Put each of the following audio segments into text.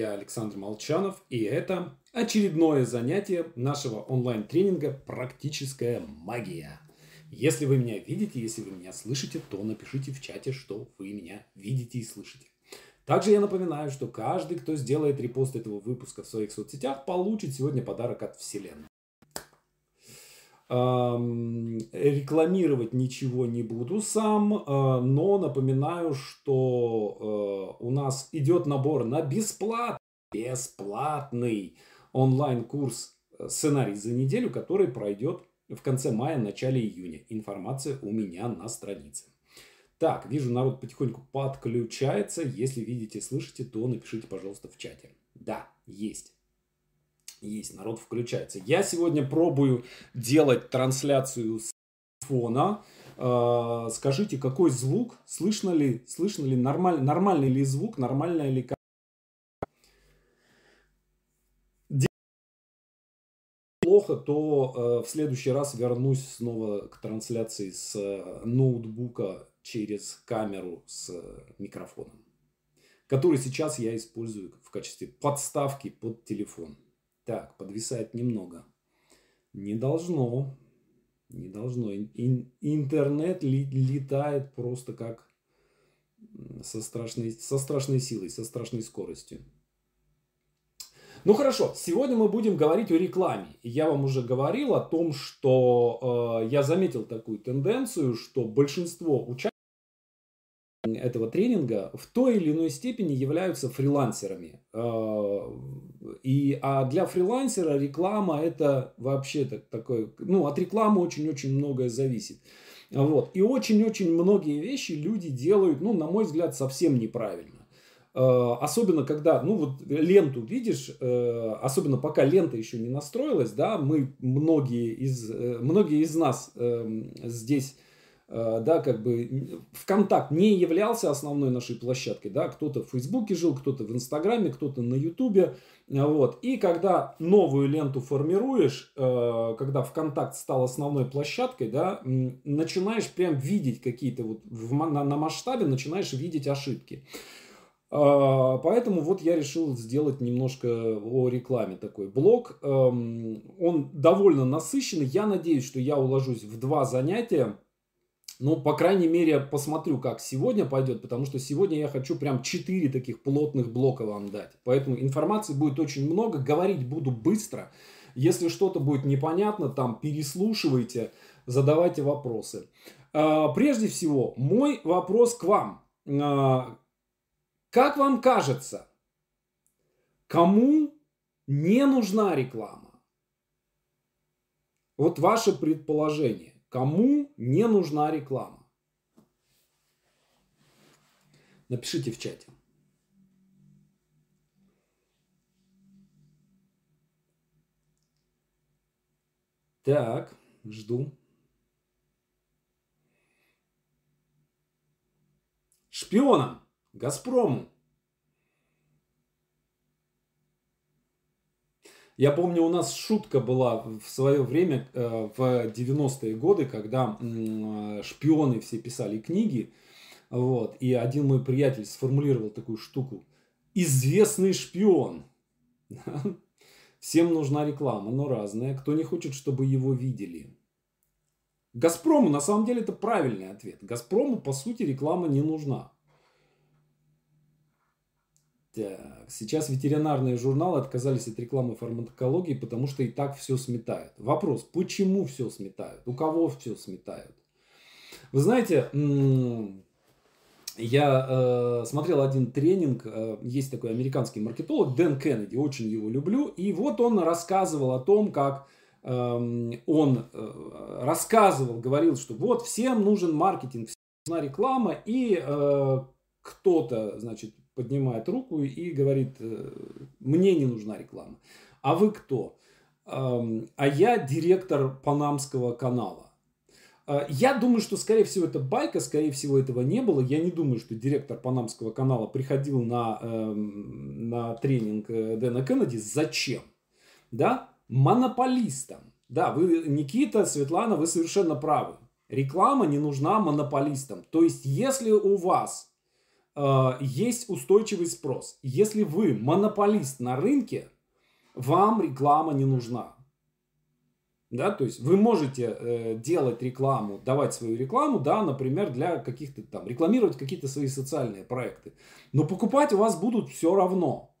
Я Александр Молчанов, и это очередное занятие нашего онлайн-тренинга «Практическая магия». Если вы меня видите, если вы меня слышите, то напишите в чате, что вы меня видите и слышите. Также я напоминаю, что каждый, кто сделает репост этого выпуска в своих соцсетях, получит сегодня подарок от Вселенной. Рекламировать ничего не буду сам, а, но напоминаю, что а, у нас идет набор на бесплатный, бесплатный онлайн-курс э, «Сценарий за неделю», который пройдет в конце мая, начале июня. Информация у меня на странице. Так, вижу, народ потихоньку подключается. Если видите, слышите, то напишите, пожалуйста, в чате. Да, есть. Есть, народ включается. Я сегодня пробую делать трансляцию с фона. Э, скажите, какой звук? Слышно ли, слышно ли нормаль, нормальный ли звук, нормальная ли плохо, то э, в следующий раз вернусь снова к трансляции с э, ноутбука через камеру с микрофоном, который сейчас я использую в качестве подставки под телефон. Так, подвисает немного. Не должно. Не должно. Ин, интернет ли, летает просто как со страшной, со страшной силой, со страшной скоростью. Ну хорошо, сегодня мы будем говорить о рекламе. Я вам уже говорил о том, что э, я заметил такую тенденцию, что большинство участников этого тренинга в той или иной степени являются фрилансерами. А, и, а для фрилансера реклама это вообще так, такой, ну, от рекламы очень-очень многое зависит. Вот. И очень-очень многие вещи люди делают, ну, на мой взгляд, совсем неправильно. А, особенно когда, ну вот ленту видишь, э, особенно пока лента еще не настроилась, да, мы многие из, э, многие из нас эм, здесь да, как бы ВКонтакт не являлся основной нашей площадкой, да, кто-то в Фейсбуке жил, кто-то в Инстаграме, кто-то на Ютубе, вот, и когда новую ленту формируешь, э, когда ВКонтакт стал основной площадкой, да, начинаешь прям видеть какие-то вот в, на, на масштабе, начинаешь видеть ошибки. Э, поэтому вот я решил сделать немножко о рекламе такой блог. Эм, он довольно насыщенный. Я надеюсь, что я уложусь в два занятия ну, по крайней мере, посмотрю, как сегодня пойдет, потому что сегодня я хочу прям 4 таких плотных блока вам дать. Поэтому информации будет очень много, говорить буду быстро. Если что-то будет непонятно, там переслушивайте, задавайте вопросы. А, прежде всего, мой вопрос к вам. А, как вам кажется, кому не нужна реклама? Вот ваше предположение. Кому не нужна реклама? Напишите в чате. Так, жду. Шпионам, Газпрому, Я помню, у нас шутка была в свое время, э, в 90-е годы, когда шпионы все писали книги. Вот, и один мой приятель сформулировал такую штуку. Известный шпион. Всем нужна реклама, но разная. Кто не хочет, чтобы его видели? Газпрому, на самом деле, это правильный ответ. Газпрому, по сути, реклама не нужна. Так, сейчас ветеринарные журналы отказались от рекламы фармакологии, потому что и так все сметают. Вопрос, почему все сметают? У кого все сметают? Вы знаете, я э, смотрел один тренинг, э, есть такой американский маркетолог Дэн Кеннеди, очень его люблю, и вот он рассказывал о том, как э, он э, рассказывал, говорил, что вот всем нужен маркетинг, всем нужна реклама, и э, кто-то, значит, поднимает руку и говорит, э, мне не нужна реклама. А вы кто? А я директор Панамского канала. А, я думаю, что, скорее всего, это байка, скорее всего, этого не было. Я не думаю, что директор Панамского канала приходил на, эм, на тренинг э, Дэна Кеннеди. Зачем? Да? Монополистам. Да, вы, Никита, Светлана, вы совершенно правы. Реклама не нужна монополистам. То есть, если у вас э, есть устойчивый спрос. Если вы монополист на рынке, вам реклама не нужна. Да, то есть вы можете э, делать рекламу, давать свою рекламу, да, например, для каких-то там, рекламировать какие-то свои социальные проекты. Но покупать у вас будут все равно.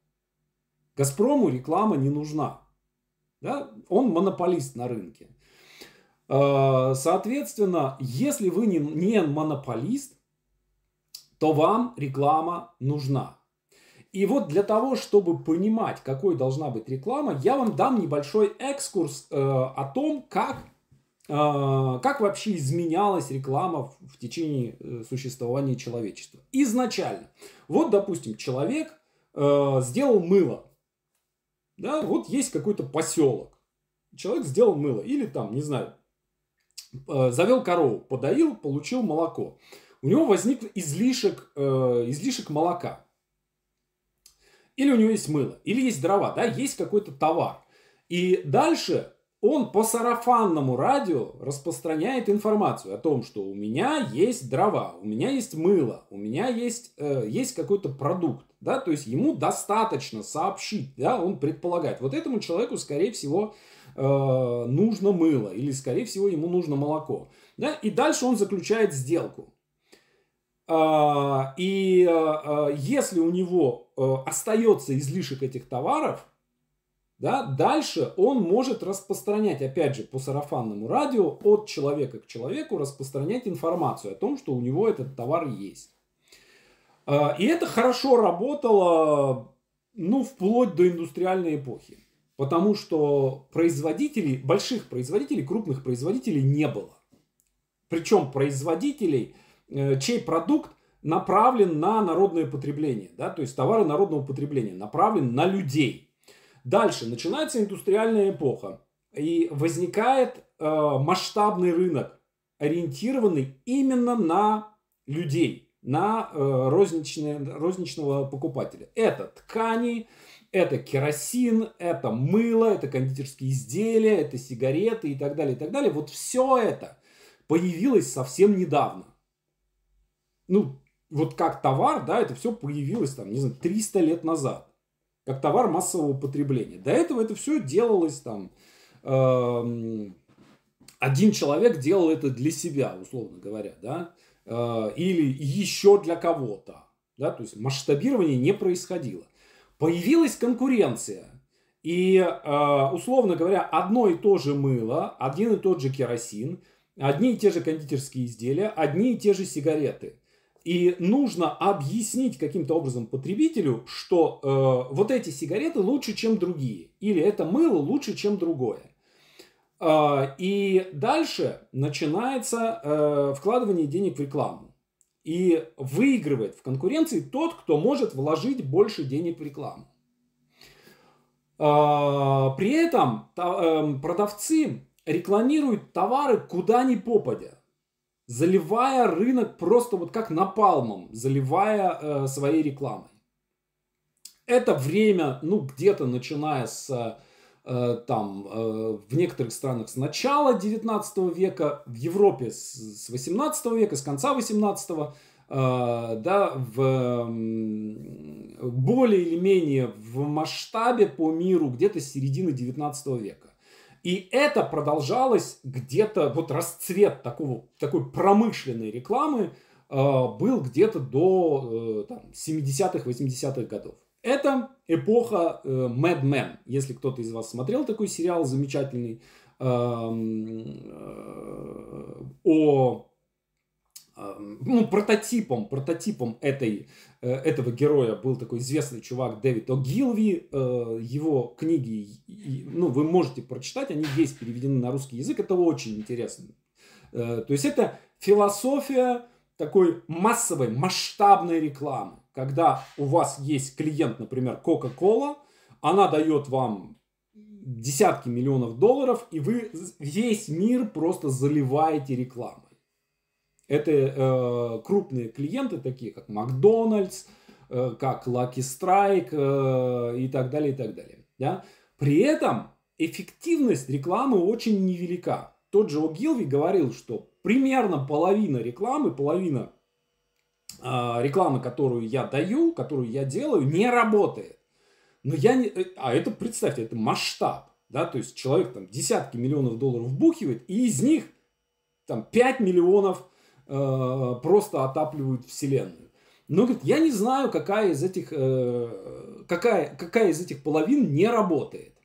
Газпрому реклама не нужна. Да? Он монополист на рынке. Э, соответственно, если вы не, не монополист, то вам реклама нужна. И вот для того, чтобы понимать, какой должна быть реклама, я вам дам небольшой экскурс э, о том, как, э, как вообще изменялась реклама в, в течение э, существования человечества. Изначально. Вот, допустим, человек э, сделал мыло. Да, вот есть какой-то поселок. Человек сделал мыло. Или там, не знаю, э, завел корову, подоил, получил молоко. У него возник излишек, э, излишек молока. Или у него есть мыло, или есть дрова, да, есть какой-то товар. И дальше он по сарафанному радио распространяет информацию о том, что у меня есть дрова, у меня есть мыло, у меня есть, э, есть какой-то продукт. Да? То есть ему достаточно сообщить, да? он предполагает, вот этому человеку, скорее всего, э, нужно мыло, или, скорее всего, ему нужно молоко. Да? И дальше он заключает сделку. А, и а, а, если у него остается излишек этих товаров, да, дальше он может распространять, опять же, по сарафанному радио от человека к человеку, распространять информацию о том, что у него этот товар есть. И это хорошо работало, ну, вплоть до индустриальной эпохи. Потому что производителей, больших производителей, крупных производителей не было. Причем производителей – чей продукт направлен на народное потребление, да, то есть товары народного потребления, направлен на людей. Дальше начинается индустриальная эпоха, и возникает э, масштабный рынок, ориентированный именно на людей, на э, розничного покупателя. Это ткани, это керосин, это мыло, это кондитерские изделия, это сигареты и так далее, и так далее. Вот все это появилось совсем недавно ну, вот как товар, да, это все появилось там, не знаю, 300 лет назад. Как товар массового потребления. До этого это все делалось там... Э, один человек делал это для себя, условно говоря, да, э, или еще для кого-то, да, то есть масштабирование не происходило. Появилась конкуренция, и, э, условно говоря, одно и то же мыло, один и тот же керосин, одни и те же кондитерские изделия, одни и те же сигареты. И нужно объяснить каким-то образом потребителю, что э, вот эти сигареты лучше, чем другие. Или это мыло лучше, чем другое. Э, и дальше начинается э, вкладывание денег в рекламу. И выигрывает в конкуренции тот, кто может вложить больше денег в рекламу. Э, при этом э, продавцы рекламируют товары куда ни попадя заливая рынок просто вот как напалмом, заливая э, своей рекламой. Это время, ну, где-то начиная с э, там э, в некоторых странах с начала 19 века, в Европе с, с 18 века, с конца 18 э, да, в более или менее в масштабе по миру где-то с середины 19 века. И это продолжалось где-то, вот расцвет такого, такой промышленной рекламы э, был где-то до э, там, 70-х, 80-х годов. Это эпоха э, Mad Men. Если кто-то из вас смотрел такой сериал замечательный э, э, о ну, прототипом, прототипом этой, этого героя был такой известный чувак Дэвид О'Гилви. Э, его книги, ну, вы можете прочитать, они есть переведены на русский язык, это очень интересно. Э, то есть это философия такой массовой, масштабной рекламы. Когда у вас есть клиент, например, Coca-Cola, она дает вам десятки миллионов долларов, и вы весь мир просто заливаете рекламой. Это э, крупные клиенты, такие как Макдональдс, э, как Lucky Strike э, и так далее, и так далее. Да? При этом эффективность рекламы очень невелика. Тот же О'Гилви говорил, что примерно половина рекламы, половина э, реклама, которую я даю, которую я делаю, не работает. Но я не... Э, а это, представьте, это масштаб. Да, то есть человек там десятки миллионов долларов вбухивает, и из них там 5 миллионов э, просто отапливают вселенную. Но говорит, я не знаю, какая из этих, э, какая, какая из этих половин не работает.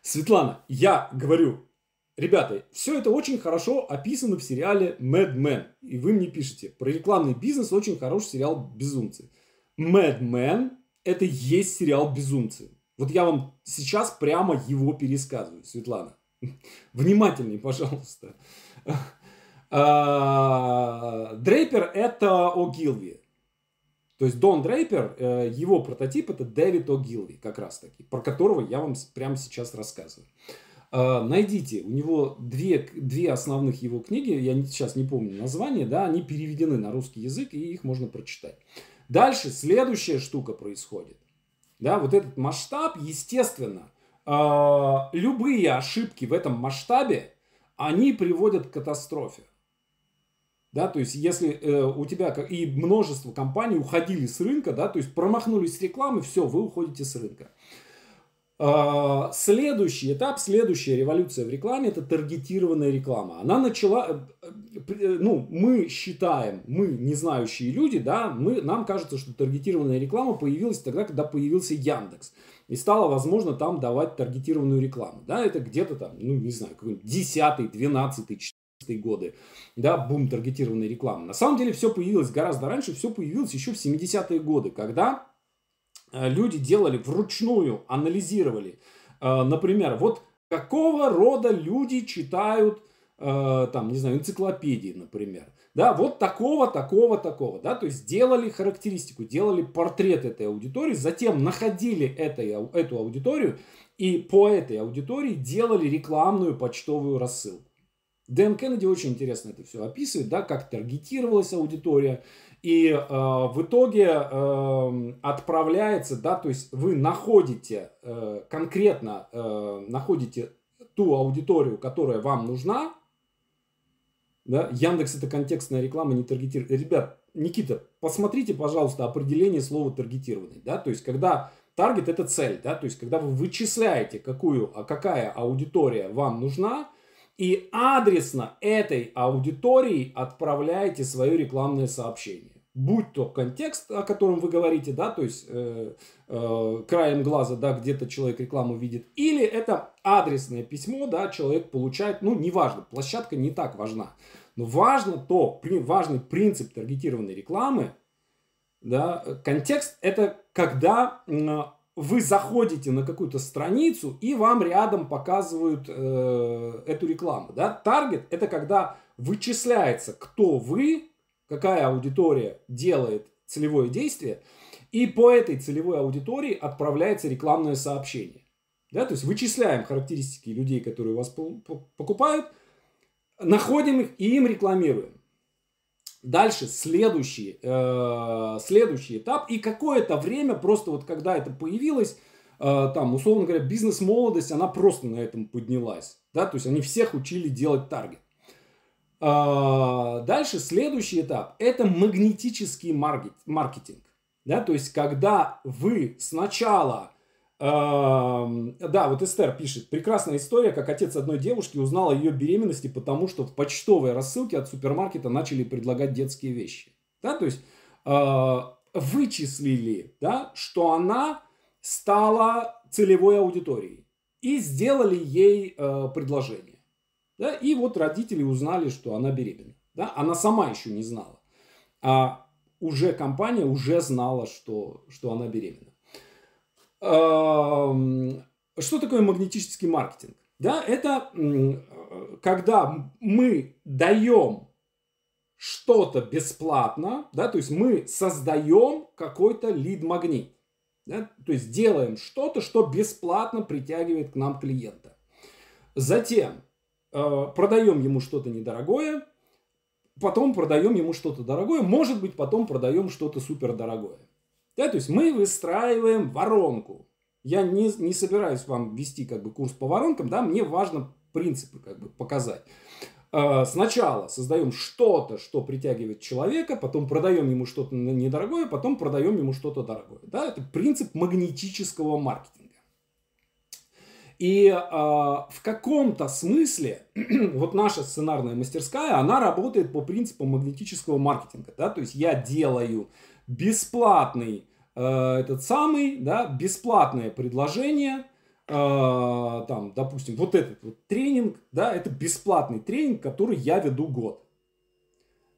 Светлана, я говорю, ребята, все это очень хорошо описано в сериале Mad Men. И вы мне пишете, про рекламный бизнес очень хороший сериал «Безумцы». Mad Men – это есть сериал «Безумцы». Вот я вам сейчас прямо его пересказываю, Светлана. Внимательней, пожалуйста. А, Дрейпер – это О'Гилви. То есть Дон Дрейпер, э, его прототип – это Дэвид О'Гилви, как раз таки, про которого я вам прямо сейчас рассказываю. А, найдите, у него две, две основных его книги, я сейчас не помню название, да, они переведены на русский язык, и их можно прочитать. Дальше следующая штука происходит. Да, вот этот масштаб, естественно, а, любые ошибки в этом масштабе, они приводят к катастрофе. Да, то есть, если э, у тебя и множество компаний уходили с рынка, да, то есть промахнулись с рекламы, все, вы уходите с рынка. А, следующий этап, следующая революция в рекламе – это таргетированная реклама. Она начала, э, э, ну, мы считаем, мы не знающие люди, да, мы, нам кажется, что таргетированная реклама появилась тогда, когда появился Яндекс. И стало возможно там давать таргетированную рекламу. Да, это где-то там, ну, не знаю, какой-нибудь 10 12 14 годы, да, бум таргетированной рекламы. На самом деле все появилось гораздо раньше, все появилось еще в 70-е годы, когда Э, люди делали вручную, анализировали. Э, например, вот какого рода люди читают, э, там, не знаю, энциклопедии, например. Да, вот такого, такого, такого. Да, то есть делали характеристику, делали портрет этой аудитории, затем находили этой, эту аудиторию и по этой аудитории делали рекламную почтовую рассылку. Дэн Кеннеди очень интересно это все описывает, да, как таргетировалась аудитория, и э, в итоге э, отправляется, да, то есть вы находите э, конкретно э, находите ту аудиторию, которая вам нужна. Да? Яндекс это контекстная реклама, не таргетированная. Ребят, Никита, посмотрите, пожалуйста, определение слова таргетированный. Да? То есть, когда таргет это цель, да? то есть, когда вы вычисляете, какую, а какая аудитория вам нужна, и адресно этой аудитории отправляете свое рекламное сообщение. Будь то контекст, о котором вы говорите, да, то есть э, э, краем глаза, да, где-то человек рекламу видит, или это адресное письмо, да, человек получает, ну, неважно, площадка не так важна, но важно то, при, важный принцип таргетированной рекламы, да, контекст это когда вы заходите на какую-то страницу и вам рядом показывают э, эту рекламу, да, таргет это когда вычисляется, кто вы, какая аудитория делает целевое действие, и по этой целевой аудитории отправляется рекламное сообщение. Да, то есть вычисляем характеристики людей, которые у вас покупают, находим их и им рекламируем. Дальше следующий, э, следующий этап. И какое-то время, просто вот когда это появилось, э, там, условно говоря, бизнес-молодость, она просто на этом поднялась. Да? То есть они всех учили делать таргет. А, дальше следующий этап – это магнетический маркетинг. Да, то есть, когда вы сначала да, вот Эстер пишет. Прекрасная история, как отец одной девушки узнал о ее беременности, потому что в почтовой рассылке от супермаркета начали предлагать детские вещи. Да, то есть э, вычислили, да, что она стала целевой аудиторией и сделали ей э, предложение. Да? И вот родители узнали, что она беременна. Да? Она сама еще не знала. А уже компания уже знала, что, что она беременна. Что такое магнетический маркетинг? Да, это когда мы даем что-то бесплатно, да, то есть мы создаем какой-то лид-магнит. Да, то есть делаем что-то, что бесплатно притягивает к нам клиента. Затем Э, продаем ему что-то недорогое, потом продаем ему что-то дорогое, может быть, потом продаем что-то супердорогое. Да, то есть мы выстраиваем воронку. Я не, не собираюсь вам вести как бы курс по воронкам, да, мне важно принципы как бы показать. э, сначала создаем что-то, что притягивает человека, потом продаем ему что-то недорогое, потом продаем ему что-то дорогое. Да? Это принцип магнетического маркетинга. И э, в каком-то смысле вот наша сценарная мастерская, она работает по принципу магнетического маркетинга. Да? То есть я делаю бесплатный э, этот самый, да, бесплатное предложение, э, там, допустим, вот этот вот тренинг, да, это бесплатный тренинг, который я веду год.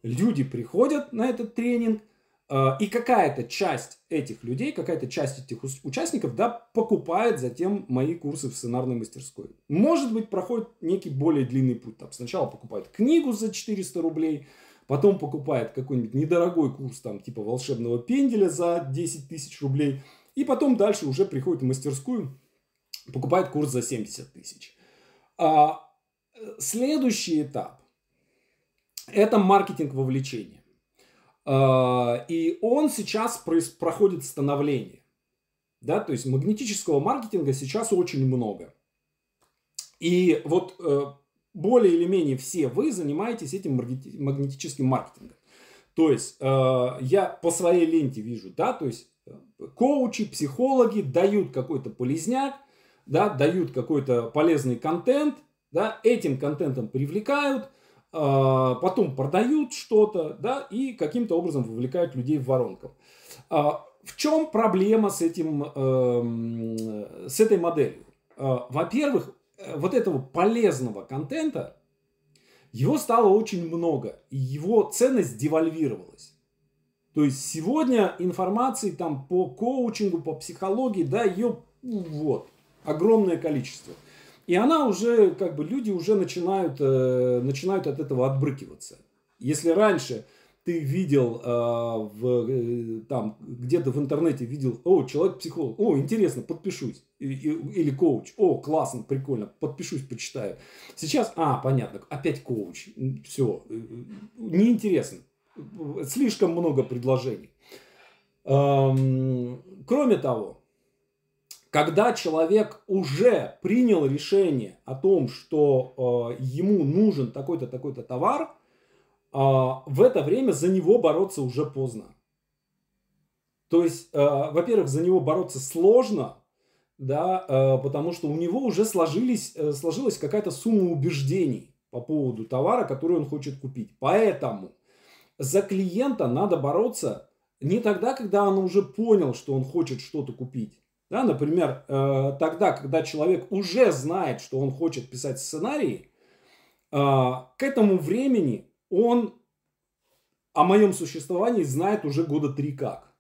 Люди приходят на этот тренинг, э, и какая-то часть этих людей, какая-то часть этих участников, да, покупает затем мои курсы в сценарной мастерской. Может быть, проходит некий более длинный путь. Там сначала покупают книгу за 400 рублей, потом покупает какой-нибудь недорогой курс, там, типа волшебного пенделя за 10 тысяч рублей, и потом дальше уже приходит в мастерскую, покупает курс за 70 тысяч. А следующий этап – это маркетинг вовлечения. А, и он сейчас проходит становление. Да, то есть магнетического маркетинга сейчас очень много. И вот э, более или менее все вы занимаетесь этим магнетическим маркетингом. То есть э, я по своей ленте вижу, да, то есть э, коучи, психологи дают какой-то полезняк, да, дают какой-то полезный контент, да, этим контентом привлекают, э, потом продают что-то, да, и каким-то образом вовлекают людей в воронку. В чем проблема с этим, э, с этой моделью? Во-первых, вот этого полезного контента, его стало очень много, и его ценность девальвировалась. То есть сегодня информации там по коучингу, по психологии, да, ее ну, вот, огромное количество. И она уже, как бы, люди уже начинают, э, начинают от этого отбрыкиваться. Если раньше ты видел э, в, э, там где-то в интернете видел, о, человек психолог, о, интересно, подпишусь. И, и, или коуч, о, классно, прикольно, подпишусь, почитаю. Сейчас, а, понятно, опять коуч, все, э, неинтересно, слишком много предложений. Эм, кроме того, когда человек уже принял решение о том, что э, ему нужен такой-то, такой-то товар, в это время за него бороться уже поздно. То есть, а, во-первых, за него бороться сложно, да, а, потому что у него уже сложились, э, сложилась какая-то сумма убеждений по поводу товара, который он хочет купить. Поэтому за клиента надо бороться не тогда, когда он уже понял, что он хочет что-то купить. Да, например, э, тогда, когда человек уже знает, что он хочет писать сценарии, к этому времени он о моем существовании знает уже года три как.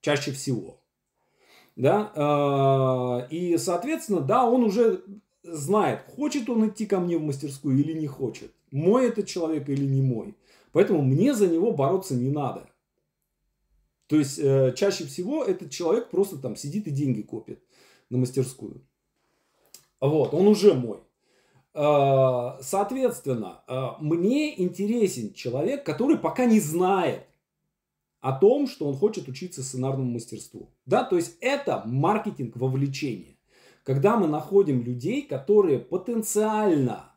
Чаще всего. Да? А, и, соответственно, да, он уже знает, хочет он идти ко мне в мастерскую или не хочет. Мой этот человек или не мой. Поэтому мне за него бороться не надо. То есть, э, чаще всего этот человек просто там сидит и деньги копит на мастерскую. Вот, он уже мой. Э, соответственно, э, мне интересен человек, который пока не знает о том, что он хочет учиться сценарному мастерству. Да, то есть это маркетинг вовлечения. Когда мы находим людей, которые потенциально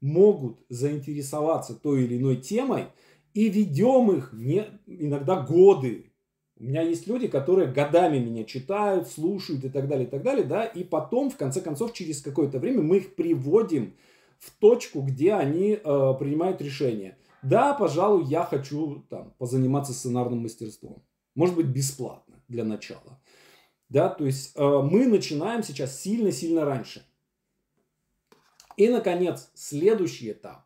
могут заинтересоваться той или иной темой и ведем их не, иногда годы у меня есть люди, которые годами меня читают, слушают и так далее, и так далее, да, и потом, в конце концов, через какое-то время мы их приводим в точку, где они э, принимают решение. Да, пожалуй, я хочу там позаниматься сценарным мастерством. Может быть, бесплатно для начала. Да, то есть э, мы начинаем сейчас сильно-сильно раньше. И, наконец, следующий этап,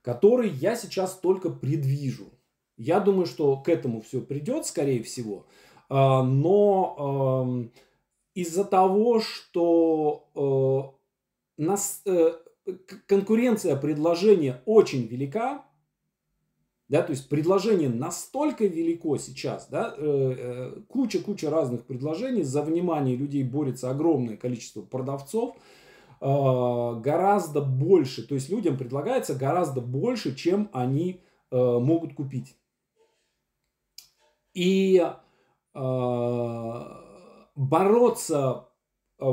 который я сейчас только предвижу – я думаю, что к этому все придет, скорее всего. А, но из-за того, что э, нас, э, конкуренция предложения очень велика, да, то есть предложение настолько велико сейчас, да, э, куча-куча разных предложений, за внимание людей борется огромное количество продавцов, гораздо больше, то есть людям предлагается гораздо больше, чем они могут купить. И э, бороться, э,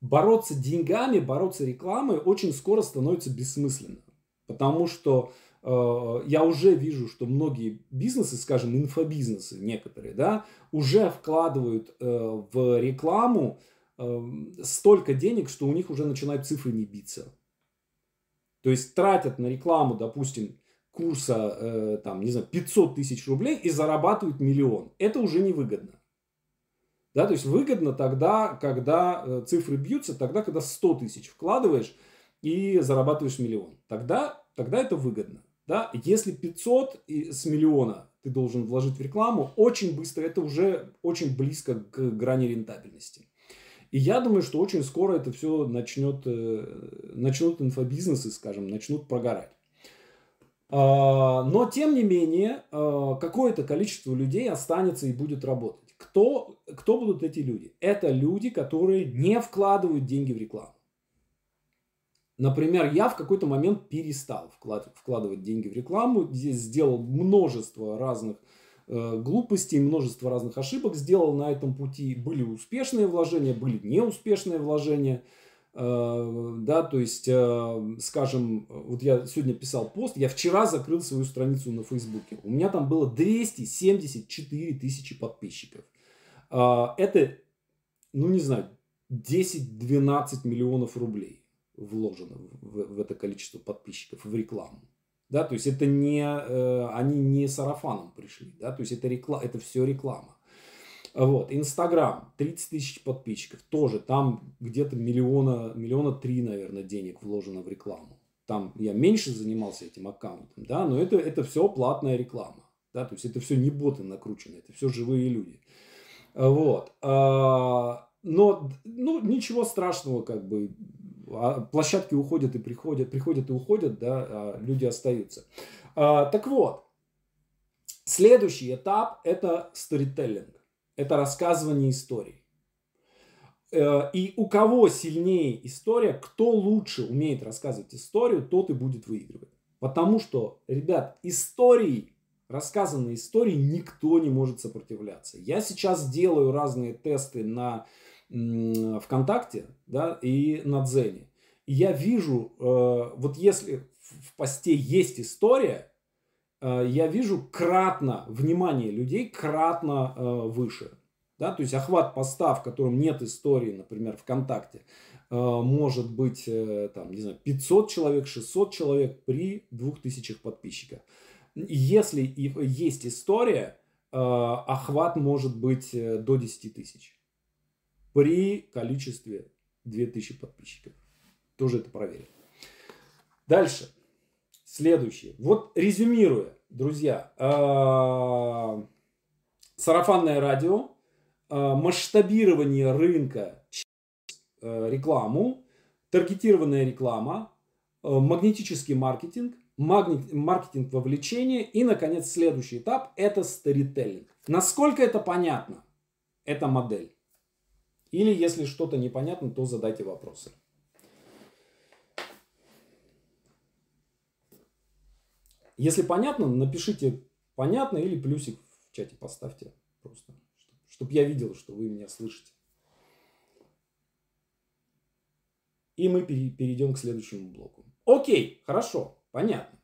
бороться деньгами, бороться рекламой очень скоро становится бессмысленно. Потому что э, я уже вижу, что многие бизнесы, скажем, инфобизнесы некоторые, да, уже вкладывают э, в рекламу э, столько денег, что у них уже начинают цифры не биться. То есть тратят на рекламу, допустим, курса, э, там, не знаю, 500 тысяч рублей и зарабатывают миллион. Это уже невыгодно. Да, то есть выгодно тогда, когда э, цифры бьются, тогда, когда 100 тысяч вкладываешь и зарабатываешь миллион. Тогда, тогда это выгодно. Да? Если 500 с миллиона ты должен вложить в рекламу, очень быстро, это уже очень близко к грани рентабельности. И я думаю, что очень скоро это все начнет, э, начнут инфобизнесы, скажем, начнут прогорать. А, но, тем не менее, а, какое-то количество людей останется и будет работать. Кто, кто будут эти люди? Это люди, которые не вкладывают деньги в рекламу. Например, я в какой-то момент перестал вкладывать деньги в рекламу, здесь сделал множество разных э, глупостей, множество разных ошибок сделал на этом пути. Были успешные вложения, были неуспешные вложения. Э, да, то есть, э, скажем, вот я сегодня писал пост, я вчера закрыл свою страницу на Фейсбуке. У меня там было 274 тысячи подписчиков. А, это, ну не знаю, 10-12 миллионов рублей вложено в, в это количество подписчиков в рекламу. Да, то есть это не, э, они не сарафаном пришли, да, то есть это, реклама, это все реклама. Вот, Инстаграм, 30 тысяч подписчиков, тоже там где-то миллиона, миллиона три, наверное, денег вложено в рекламу. Там я меньше занимался этим аккаунтом, да, но это, это все платная реклама, да, то есть это все не боты накручены, это все живые люди. Вот. А, но ну, ничего страшного, как бы. А, площадки уходят и приходят, приходят и уходят, да, а люди остаются. Так вот, следующий этап – это сторителлинг. Это рассказывание историй. Э, и у кого сильнее история, кто лучше умеет рассказывать историю, тот и будет выигрывать. Потому что, ребят, истории рассказанной истории никто не может сопротивляться. Я сейчас делаю разные тесты на ВКонтакте да, и на Дзене. И я вижу, э, вот если в посте есть история, я вижу кратно внимание людей кратно э, выше. Да? То есть охват поста, в котором нет истории, например, ВКонтакте, может быть там, не знаю, 500 человек, 600 человек при 2000 подписчиках. Если есть история, э, охват может быть э, до 10 тысяч. При количестве 2000 подписчиков. Тоже это проверим. Дальше. Следующее. Вот резюмируя, друзья. Э, сарафанное радио, масштабирование рынка через рекламу, таргетированная реклама, магнетический маркетинг, маркетинг вовлечения и, наконец, следующий этап – это сторителлинг. Насколько это понятно, эта модель? Или если что-то непонятно, то задайте вопросы. Если понятно, напишите понятно или плюсик в чате поставьте просто, чтобы я видел, что вы меня слышите. И мы перейдем к следующему блоку. Окей, хорошо. Понятно.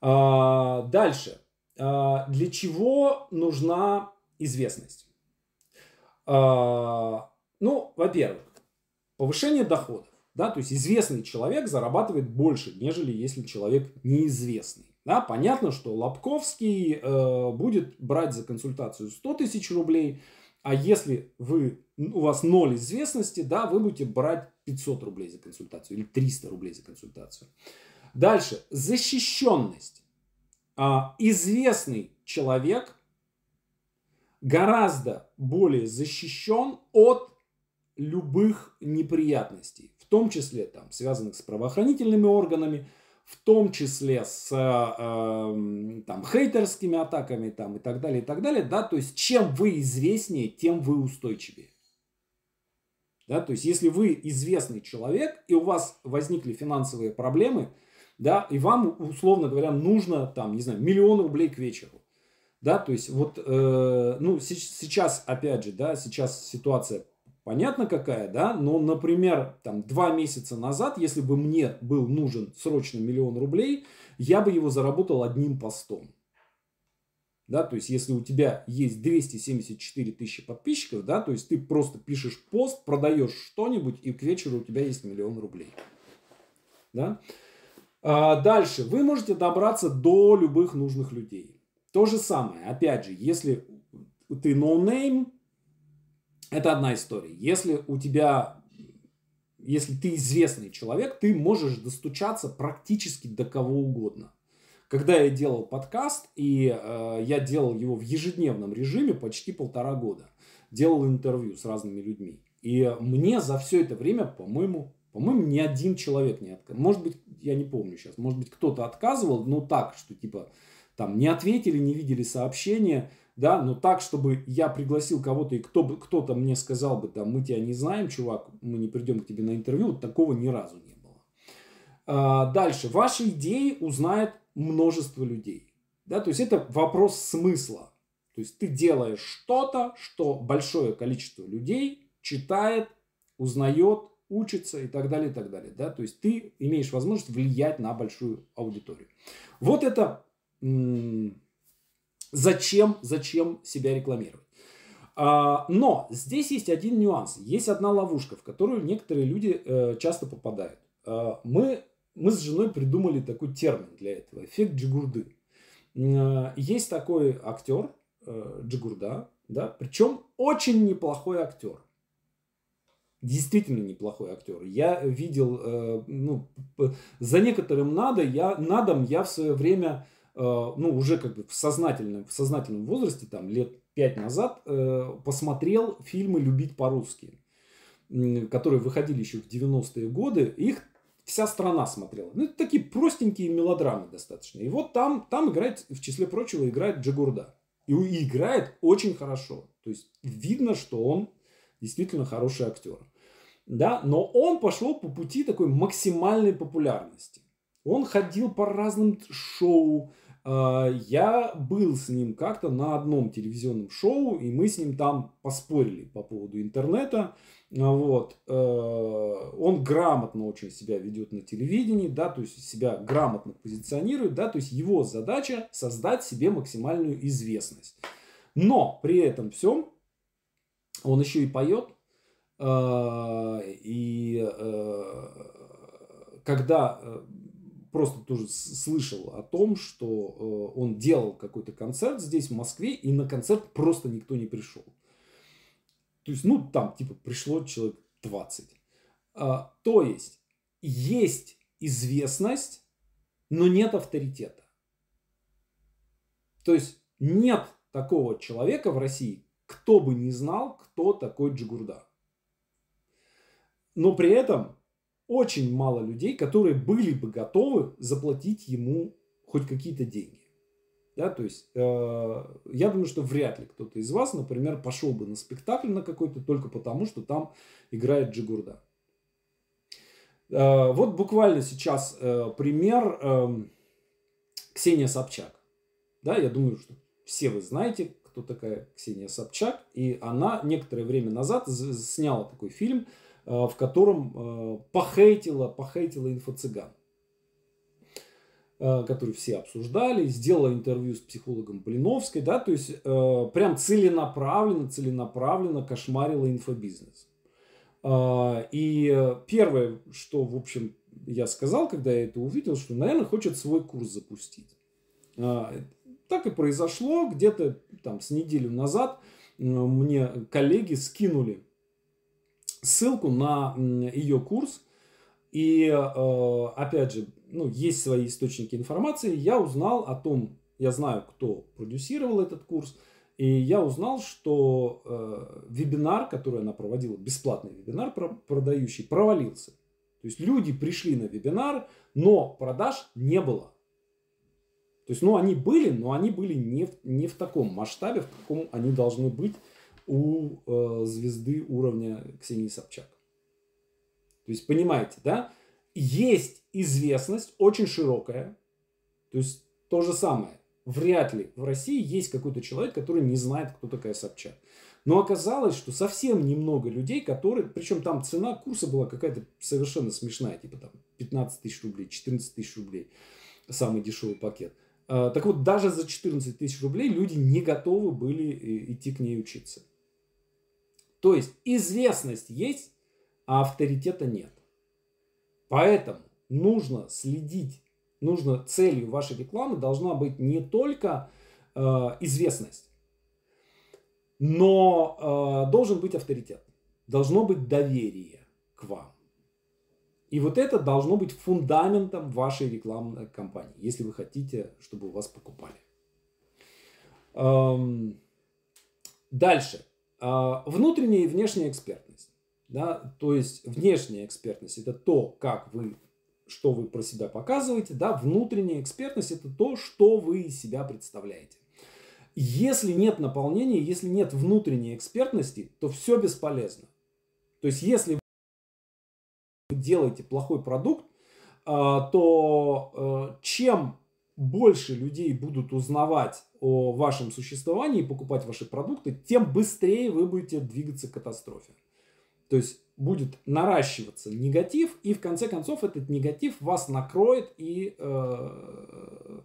А, дальше. А, для чего нужна известность? А, ну, во-первых, повышение доходов. Да, то есть известный человек зарабатывает больше, нежели если человек неизвестный. Да, понятно, что Лобковский э, будет брать за консультацию 100 тысяч рублей, а если вы, у вас ноль известности, да, вы будете брать 500 рублей за консультацию или 300 рублей за консультацию. Дальше. Защищенность. А, известный человек гораздо более защищен от любых неприятностей, в том числе там, связанных с правоохранительными органами, в том числе с э, там, хейтерскими атаками там, и так далее, и так далее. Да? То есть, чем вы известнее, тем вы устойчивее. Да? То есть, если вы известный человек, и у вас возникли финансовые проблемы – да, и вам, условно говоря, нужно, там, не знаю, миллион рублей к вечеру. Да, то есть вот, э, ну, сейчас, опять же, да, сейчас ситуация понятно какая, да, но, например, там два месяца назад, если бы мне был нужен срочно миллион рублей, я бы его заработал одним постом. Да, то есть, если у тебя есть 274 тысячи подписчиков, да, то есть ты просто пишешь пост, продаешь что-нибудь, и к вечеру у тебя есть миллион рублей. Да? А дальше. Вы можете добраться до любых нужных людей. То же самое. Опять же, если ты no name, это одна история. Если у тебя, если ты известный человек, ты можешь достучаться практически до кого угодно. Когда я делал подкаст, и э, я делал его в ежедневном режиме почти полтора года, делал интервью с разными людьми. И мне за все это время, по-моему, по-моему, ни один человек не отказывал. Может быть, я не помню сейчас, может быть, кто-то отказывал, но так, что типа там не ответили, не видели сообщения, да, но так, чтобы я пригласил кого-то, и кто бы, кто-то мне сказал бы, там, мы тебя не знаем, чувак, мы не придем к тебе на интервью, такого ни разу не было. А, дальше. Ваши идеи узнает множество людей. Да, то есть это вопрос смысла. То есть ты делаешь что-то, что большое количество людей читает, узнает, учится и так далее, и так далее. Да? То есть ты имеешь возможность влиять на большую аудиторию. Вот это зачем, зачем себя рекламировать. А, но здесь есть один нюанс, есть одна ловушка, в которую некоторые люди э, часто попадают. А, мы мы с женой придумали такой термин для этого, эффект Джигурды. Э, есть такой актер, э, Джигурда, да, причем очень неплохой актер. Действительно неплохой актер. Я видел, э, ну, за некоторым надо, я, надом я в свое время, ну, уже как бы в сознательном, в сознательном возрасте, там, лет пять назад, посмотрел фильмы «Любить по-русски», которые выходили еще в 90-е годы. Их вся страна смотрела. Ну, это такие простенькие мелодрамы достаточно. И вот там, там играет, в числе прочего, играет Джигурда. И, и играет очень хорошо. То есть видно, что он действительно хороший актер. Да? Но он пошел по пути такой максимальной популярности. Он ходил по разным шоу. А, я был с ним как-то на одном телевизионном шоу, и мы с ним там поспорили по поводу интернета. А, вот. Э, он грамотно очень себя ведет на телевидении, да, то есть себя грамотно позиционирует, да, то есть его задача создать себе максимальную известность. Но при этом всем он еще и поет, э, и э, когда просто тоже слышал о том, что он делал какой-то концерт здесь, в Москве, и на концерт просто никто не пришел. То есть, ну, там, типа, пришло человек 20. А, то есть, есть известность, но нет авторитета. То есть, нет такого человека в России, кто бы не знал, кто такой Джигурда. Но при этом очень мало людей, которые были бы готовы заплатить ему хоть какие-то деньги. Да, то есть, э, я думаю, что вряд ли кто-то из вас, например, пошел бы на спектакль на какой-то только потому, что там играет Джигурда. Э, вот буквально сейчас э, пример э, Ксения Собчак. Да, я думаю, что все вы знаете, кто такая Ксения Собчак. И она некоторое время назад сняла такой фильм, э, в котором э, похейтила, похейтила инфо-цыган. Э, который все обсуждали, сделала интервью с психологом Блиновской, да, то есть э, прям целенаправленно, целенаправленно кошмарила инфобизнес. Э, и первое, что, в общем, я сказал, когда я это увидел, что, наверное, хочет свой курс запустить. Э, так и произошло, где-то там с неделю назад э, мне коллеги скинули ссылку на ее курс, и э, опять же, ну, есть свои источники информации. Я узнал о том, я знаю, кто продюсировал этот курс, и я узнал, что э, вебинар, который она проводила, бесплатный вебинар продающий, провалился. То есть люди пришли на вебинар, но продаж не было. То есть, ну, они были, но они были не в, не в таком масштабе, в каком они должны быть у э, звезды уровня Ксении Собчак. То есть, понимаете, да? Есть известность очень широкая. То есть, то же самое. Вряд ли в России есть какой-то человек, который не знает, кто такая Собчак. Но оказалось, что совсем немного людей, которые... Причем там цена курса была какая-то совершенно смешная. Типа там 15 тысяч рублей, 14 тысяч рублей. Самый дешевый пакет. А, так вот, даже за 14 тысяч рублей люди не готовы были э, идти к ней учиться. То есть известность есть, а авторитета нет. Поэтому нужно следить, нужно целью вашей рекламы должна быть не только э, известность, но э, должен быть авторитет, должно быть доверие к вам. И вот это должно быть фундаментом вашей рекламной кампании, если вы хотите, чтобы у вас покупали. Эм, дальше. Э, внутренняя и внешняя экспертность. Да? То есть внешняя экспертность это то, как вы, что вы про себя показываете. Да? Внутренняя экспертность это то, что вы из себя представляете. Если нет наполнения, если нет внутренней экспертности, то все бесполезно. То есть если вы делаете плохой продукт, а, то э, чем больше людей будут узнавать о вашем существовании и покупать ваши продукты, тем быстрее вы будете двигаться к катастрофе. То есть будет наращиваться негатив, и в конце концов этот негатив вас накроет, и э,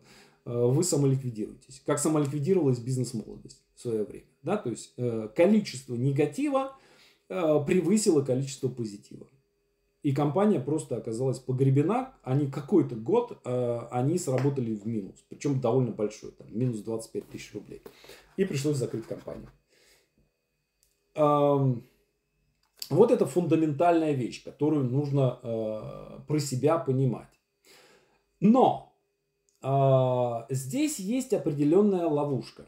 э, вы самоликвидируетесь. Как самоликвидировалась бизнес-молодость в свое время. Да? То есть э, количество негатива превысило количество позитива. И компания просто оказалась погребена. Они какой-то год, э, они сработали в минус. Причем довольно большой, там, минус 25 тысяч рублей. И пришлось закрыть компанию. Вот это фундаментальная вещь, которую нужно э, про себя понимать. Но э, здесь есть определенная ловушка.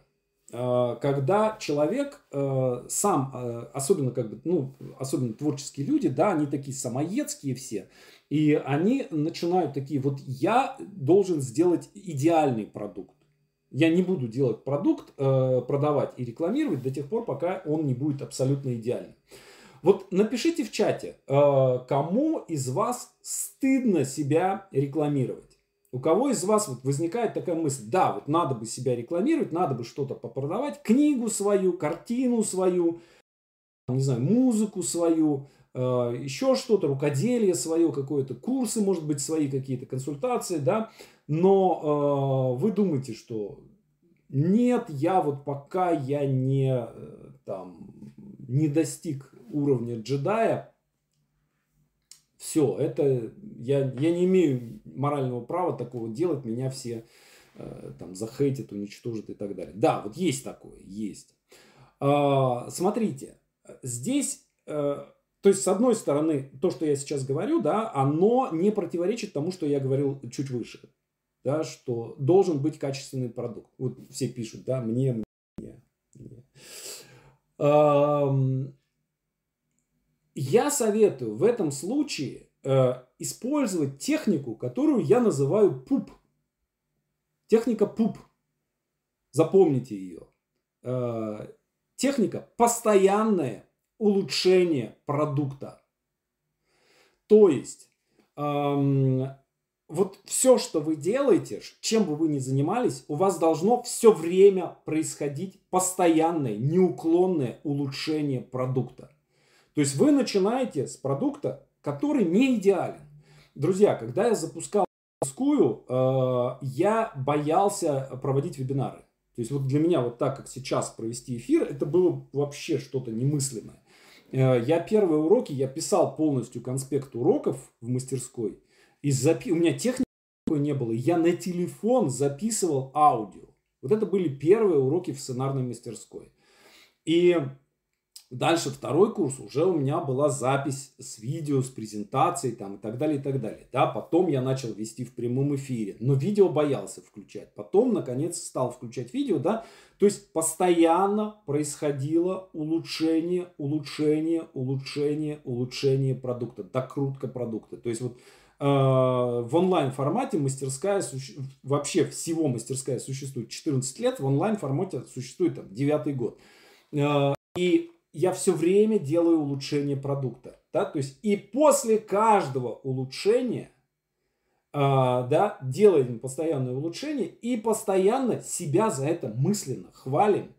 Э, когда человек э, сам, э, особенно как бы, ну, особенно творческие люди, да, они такие самоедские все, и они начинают такие, вот я должен сделать идеальный продукт. Я не буду делать продукт, продавать и рекламировать до тех пор, пока он не будет абсолютно идеальным. Вот напишите в чате, кому из вас стыдно себя рекламировать. У кого из вас вот возникает такая мысль, да, вот надо бы себя рекламировать, надо бы что-то попродавать, книгу свою, картину свою, не знаю, музыку свою, э, еще что-то, рукоделие свое какое-то, курсы, может быть, свои какие-то консультации, да, но э, вы думаете, что нет, я вот пока я не там не достиг уровня джедая, все, это я, я не имею морального права такого делать, меня все э, там захейтят, уничтожат и так далее. Да, вот есть такое, есть. А, смотрите, здесь, э, то есть с одной стороны, то, что я сейчас говорю, да, оно не противоречит тому, что я говорил чуть выше, да, что должен быть качественный продукт. Вот все пишут, да, мне, мне, мне. Я советую в этом случае э, использовать технику, которую я называю пуп. Техника пуп. Запомните ее. Э, техника постоянное улучшение продукта. То есть эм, вот все, что вы делаете, чем бы вы ни занимались, у вас должно все время происходить постоянное, неуклонное улучшение продукта. То есть вы начинаете с продукта, который не идеален. Друзья, когда я запускал Скую, э, я боялся проводить вебинары. То есть вот для меня вот так, как сейчас провести эфир, это было вообще что-то немыслимое. Э, я первые уроки, я писал полностью конспект уроков в мастерской. И запи... У меня техники не было. Я на телефон записывал аудио. Вот это были первые уроки в сценарной мастерской. И Дальше второй курс уже у меня была запись с видео, с презентацией там и так далее, и так далее. Да, потом я начал вести в прямом эфире, но видео боялся включать. Потом, наконец, стал включать видео, да. То есть постоянно происходило улучшение, улучшение, улучшение, улучшение продукта, докрутка продукта. То есть вот э, в онлайн формате мастерская, вообще всего мастерская существует 14 лет, в онлайн формате существует там 9 год. Э, и я все время делаю улучшение продукта. Да? То есть и после каждого улучшения а, да, делаем постоянное улучшение и постоянно себя за это мысленно хвалим.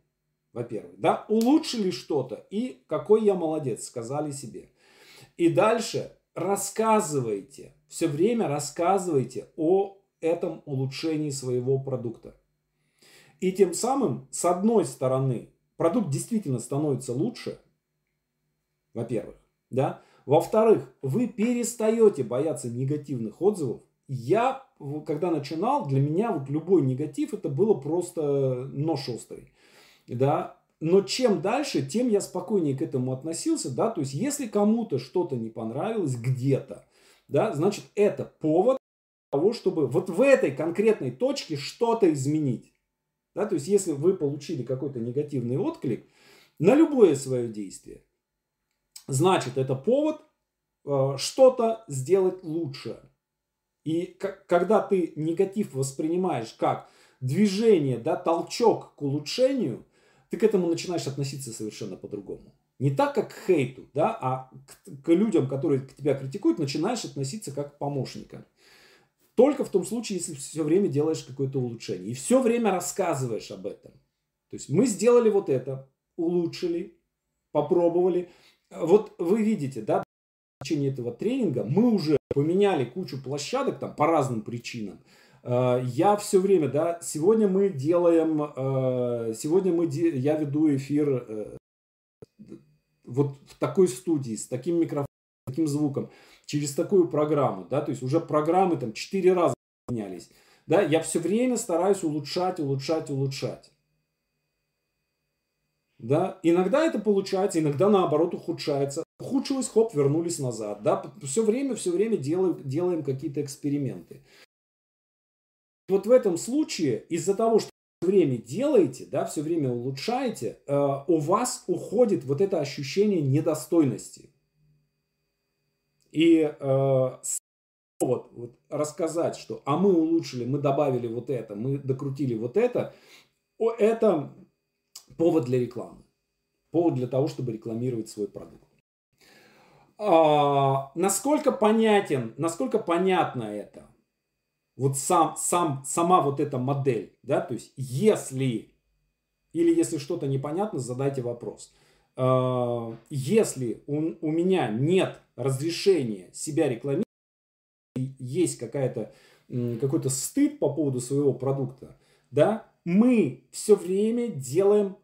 во-первых, да, улучшили что-то и какой я молодец, сказали себе. И дальше рассказывайте, все время рассказывайте о этом улучшении своего продукта. И тем самым, с одной стороны, продукт действительно становится лучше, во-первых, да. Во-вторых, вы перестаете бояться негативных отзывов. Я, когда начинал, для меня вот любой негатив это было просто нож острый, да. Но чем дальше, тем я спокойнее к этому относился, да. То есть, если кому-то что-то не понравилось где-то, да, значит, это повод того, чтобы вот в этой конкретной точке что-то изменить. Да, то есть, если вы получили какой-то негативный отклик на любое свое действие, значит, это повод э, что-то сделать лучше. И когда ты негатив воспринимаешь как движение, да, толчок к улучшению, ты к этому начинаешь относиться совершенно по-другому. Не так, как к хейту, да, а к, к людям, которые тебя критикуют, начинаешь относиться как к помощникам. Только в том случае, если все время делаешь какое-то улучшение. И все время рассказываешь об этом. То есть мы сделали вот это, улучшили, попробовали. Вот вы видите, да, в течение этого тренинга мы уже поменяли кучу площадок там по разным причинам. Э, я все время, да, сегодня мы делаем, э, сегодня мы, я веду эфир э, вот в такой студии, с таким микрофоном, с таким звуком через такую программу, да, то есть уже программы там четыре раза менялись, да, я все время стараюсь улучшать, улучшать, улучшать. Да, иногда это получается, иногда наоборот ухудшается. Ухудшилось, хоп, вернулись назад. Да, все время, все время делаем, делаем какие-то эксперименты. Вот в этом случае, из-за того, что все время делаете, да, все время улучшаете, э, у вас уходит вот это ощущение недостойности. И э, вот, вот рассказать, что а мы улучшили, мы добавили вот это, мы докрутили вот это, это повод для рекламы. Повод для того, чтобы рекламировать свой продукт. А, насколько понятен, насколько понятно это? Вот сам, сам, сама вот эта модель, да, то есть если или если что-то непонятно, задайте вопрос. А, если у, у меня нет разрешения себя рекламировать, есть какая-то какой-то стыд по поводу своего продукта, да, мы все время делаем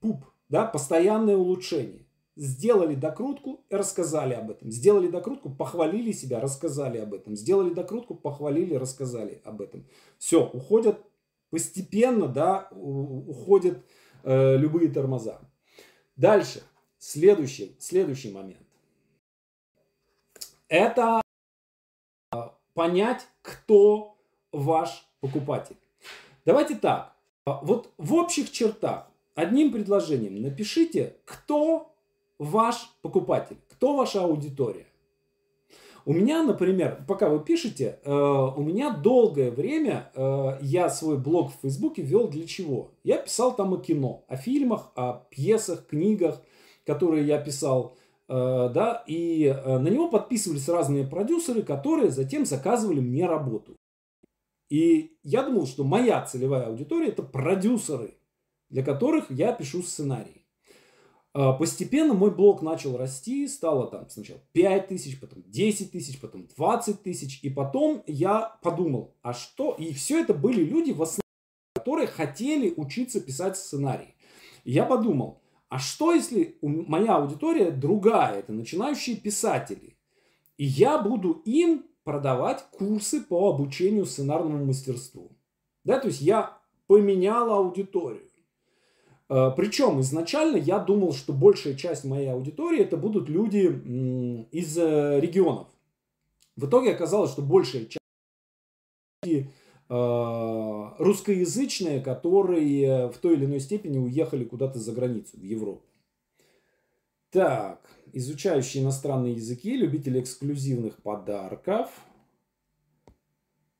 пуп, да, постоянное улучшение. Сделали докрутку, рассказали об этом. Сделали докрутку, похвалили себя, рассказали об этом. Сделали докрутку, похвалили, рассказали об этом. Все, уходят постепенно, да, уходят э, любые тормоза. Дальше, следующий, следующий момент. Это а, понять, кто ваш покупатель. Давайте так. А, вот в общих чертах, одним предложением напишите, кто ваш покупатель, кто ваша аудитория. У меня, например, пока вы пишете, э, у меня долгое время э, я свой блог в Фейсбуке вел для чего? Я писал там о кино, о фильмах, о пьесах, книгах, которые я писал, э, да, и э, на него подписывались разные продюсеры, которые затем заказывали мне работу. И я думал, что моя целевая аудитория это продюсеры, для которых я пишу сценарий. А, постепенно мой блог начал расти, стало там сначала 5 тысяч, потом 10 тысяч, потом 20 тысяч. И потом я подумал, а что? И все это были люди, в основном, которые хотели учиться писать сценарий. И я подумал, а что если моя аудитория другая, это начинающие писатели. И я буду им продавать курсы по обучению сценарному мастерству. Да, то есть я поменял аудиторию. Э, Причем изначально я думал, что большая часть моей аудитории это будут люди из э, регионов. В итоге оказалось, что большая часть э, русскоязычные, которые в той или иной степени уехали куда-то за границу, в Европу. Так, изучающие иностранные языки, любители эксклюзивных подарков –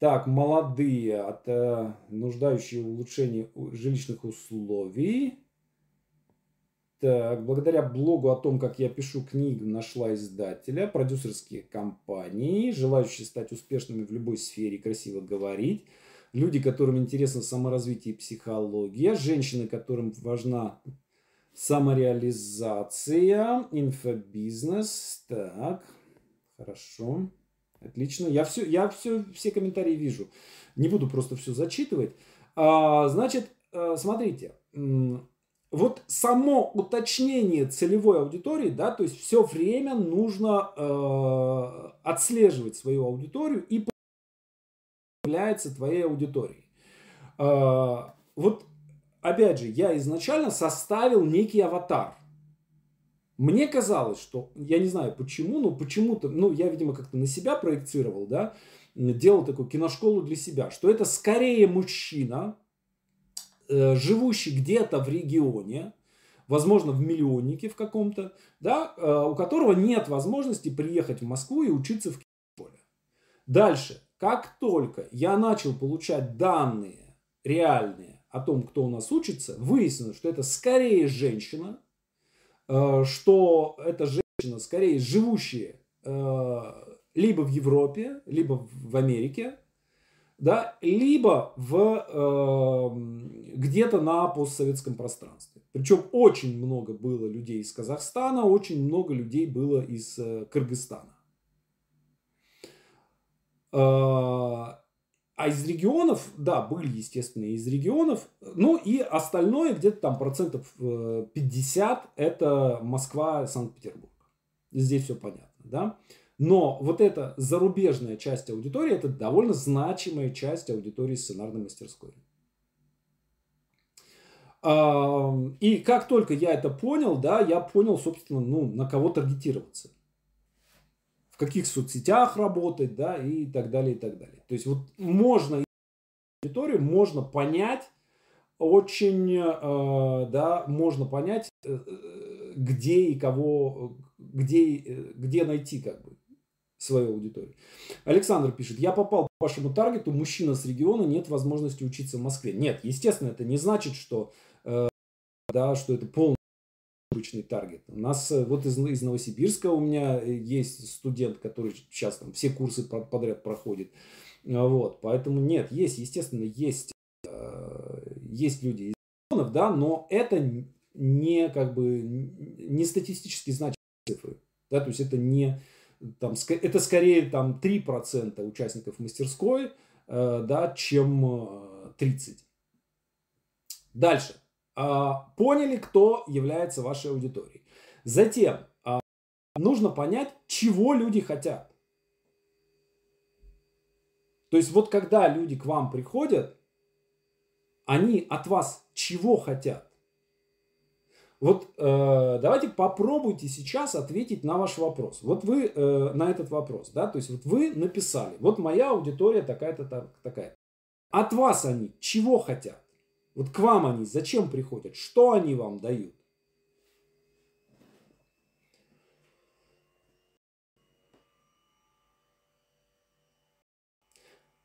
так, молодые, от э, нуждающие в улучшении жилищных условий. Так, благодаря блогу о том, как я пишу книгу, нашла издателя, продюсерские компании, желающие стать успешными в любой сфере, красиво говорить, люди, которым интересно саморазвитие и психология, женщины, которым важна Самореализация, инфобизнес. Так, хорошо. Отлично. Я, все, я все, все комментарии вижу. Не буду просто все зачитывать. А, значит, э, смотрите. Вот само уточнение целевой аудитории, да, то есть все время нужно э, отслеживать свою аудиторию и является твоей аудиторией. Э, вот опять же, я изначально составил некий аватар. Мне казалось, что, я не знаю почему, но почему-то, ну, я, видимо, как-то на себя проецировал, да, делал такую киношколу для себя, что это скорее мужчина, э, живущий где-то в регионе, возможно, в миллионнике в каком-то, да, э, у которого нет возможности приехать в Москву и учиться в школе. Дальше, как только я начал получать данные реальные о том, кто у нас учится, выяснилось, что это скорее женщина, что это женщина скорее живущая э, либо в Европе, либо в Америке, да, либо в, э, где-то на постсоветском пространстве. Причем очень много было людей из Казахстана, очень много людей было из Кыргызстана. А из регионов, да, были, естественно, из регионов. Ну и остальное, где-то там процентов 50, э, это Москва, Санкт-Петербург. Здесь все понятно, да. Но вот эта зарубежная часть аудитории, это довольно значимая часть аудитории сценарной мастерской. И как только я это понял, да, я понял, собственно, ну, на кого таргетироваться каких соцсетях работать, да, и так далее, и так далее. То есть вот можно аудиторию можно понять очень, э, да, можно понять, э, где и кого, где, где найти как бы свою аудиторию. Александр пишет, я попал по вашему таргету, мужчина с региона, нет возможности учиться в Москве. Нет, естественно, это не значит, что, э, да, что это полный обычный таргет. У нас э, вот из, из Новосибирска у меня э, есть студент, который сейчас там все курсы подряд проходит. А, вот, поэтому нет, есть, естественно, есть, э, есть люди из регионов, да, но это не как бы не статистически значимые цифры. Да, то есть это не там, это скорее там 3% участников мастерской, да, чем 30. Дальше. А, поняли, кто является вашей аудиторией. Затем а, нужно понять, чего люди хотят. То есть вот когда люди к вам приходят, они от вас чего хотят? Вот э, давайте попробуйте сейчас ответить на ваш вопрос. Вот вы э, на этот вопрос, да, то есть вот вы написали, вот моя аудитория такая-то такая. От вас они чего хотят? Вот к вам они зачем приходят? Что они вам дают?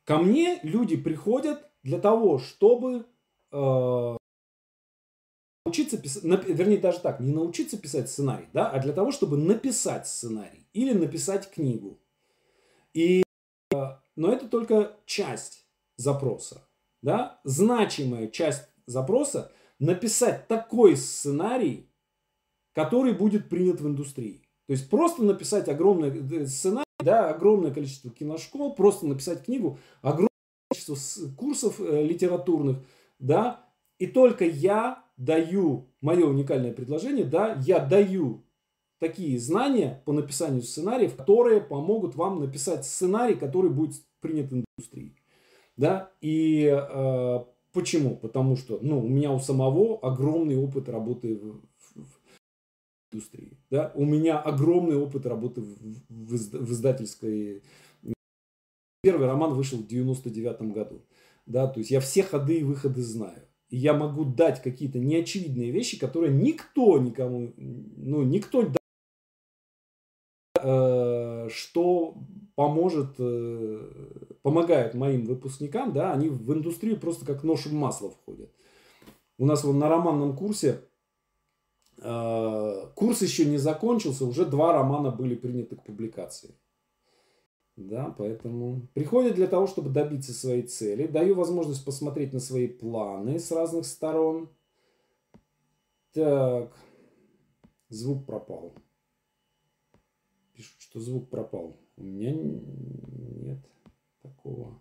Ко мне люди приходят для того, чтобы э, научиться писать, вернее даже так, не научиться писать сценарий, да, а для того, чтобы написать сценарий или написать книгу. И, э, но это только часть запроса да, значимая часть запроса написать такой сценарий, который будет принят в индустрии. То есть просто написать огромный э, сценарий, да, огромное количество киношкол, просто написать книгу, огромное количество курсов э, литературных, да, и только я даю, мое уникальное предложение, да, я даю такие знания по написанию сценариев, которые помогут вам написать сценарий, который будет принят в индустрии. Да? И э, почему? Потому что ну, у меня у самого огромный опыт работы в, в, в индустрии. Да? У меня огромный опыт работы в, в, в издательской. Первый роман вышел в 99 году. Да? То есть я все ходы и выходы знаю. И я могу дать какие-то неочевидные вещи, которые никто никому, ну, никто что поможет, э, помогает моим выпускникам, да, они в индустрию просто как нож в масло входят. У нас вот на романном курсе э, курс еще не закончился, уже два романа были приняты к публикации. Да, поэтому приходят для того, чтобы добиться своей цели. Даю возможность посмотреть на свои планы с разных сторон. Так. Звук пропал. Пишут, что звук пропал. У меня нет такого.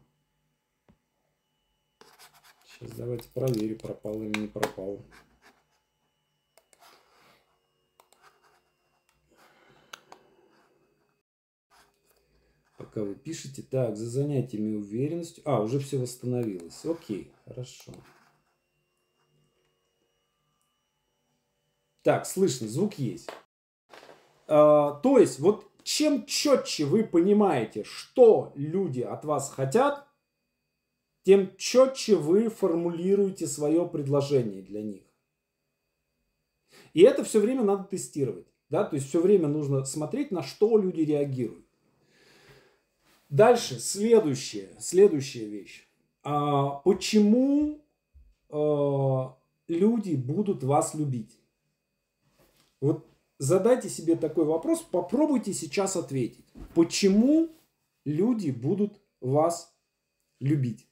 Сейчас давайте проверю, пропал или не пропал. Пока вы пишете. Так, за занятиями уверенностью. А, уже все восстановилось. Окей, хорошо. Так, слышно, звук есть. А, то есть, вот чем четче вы понимаете, что люди от вас хотят, тем четче вы формулируете свое предложение для них. И это все время надо тестировать. Да? То есть все время нужно смотреть, на что люди реагируют. Дальше, следующая, следующая вещь. А, почему а, люди будут вас любить? Вот задайте себе такой вопрос, попробуйте сейчас ответить. Почему люди будут вас любить?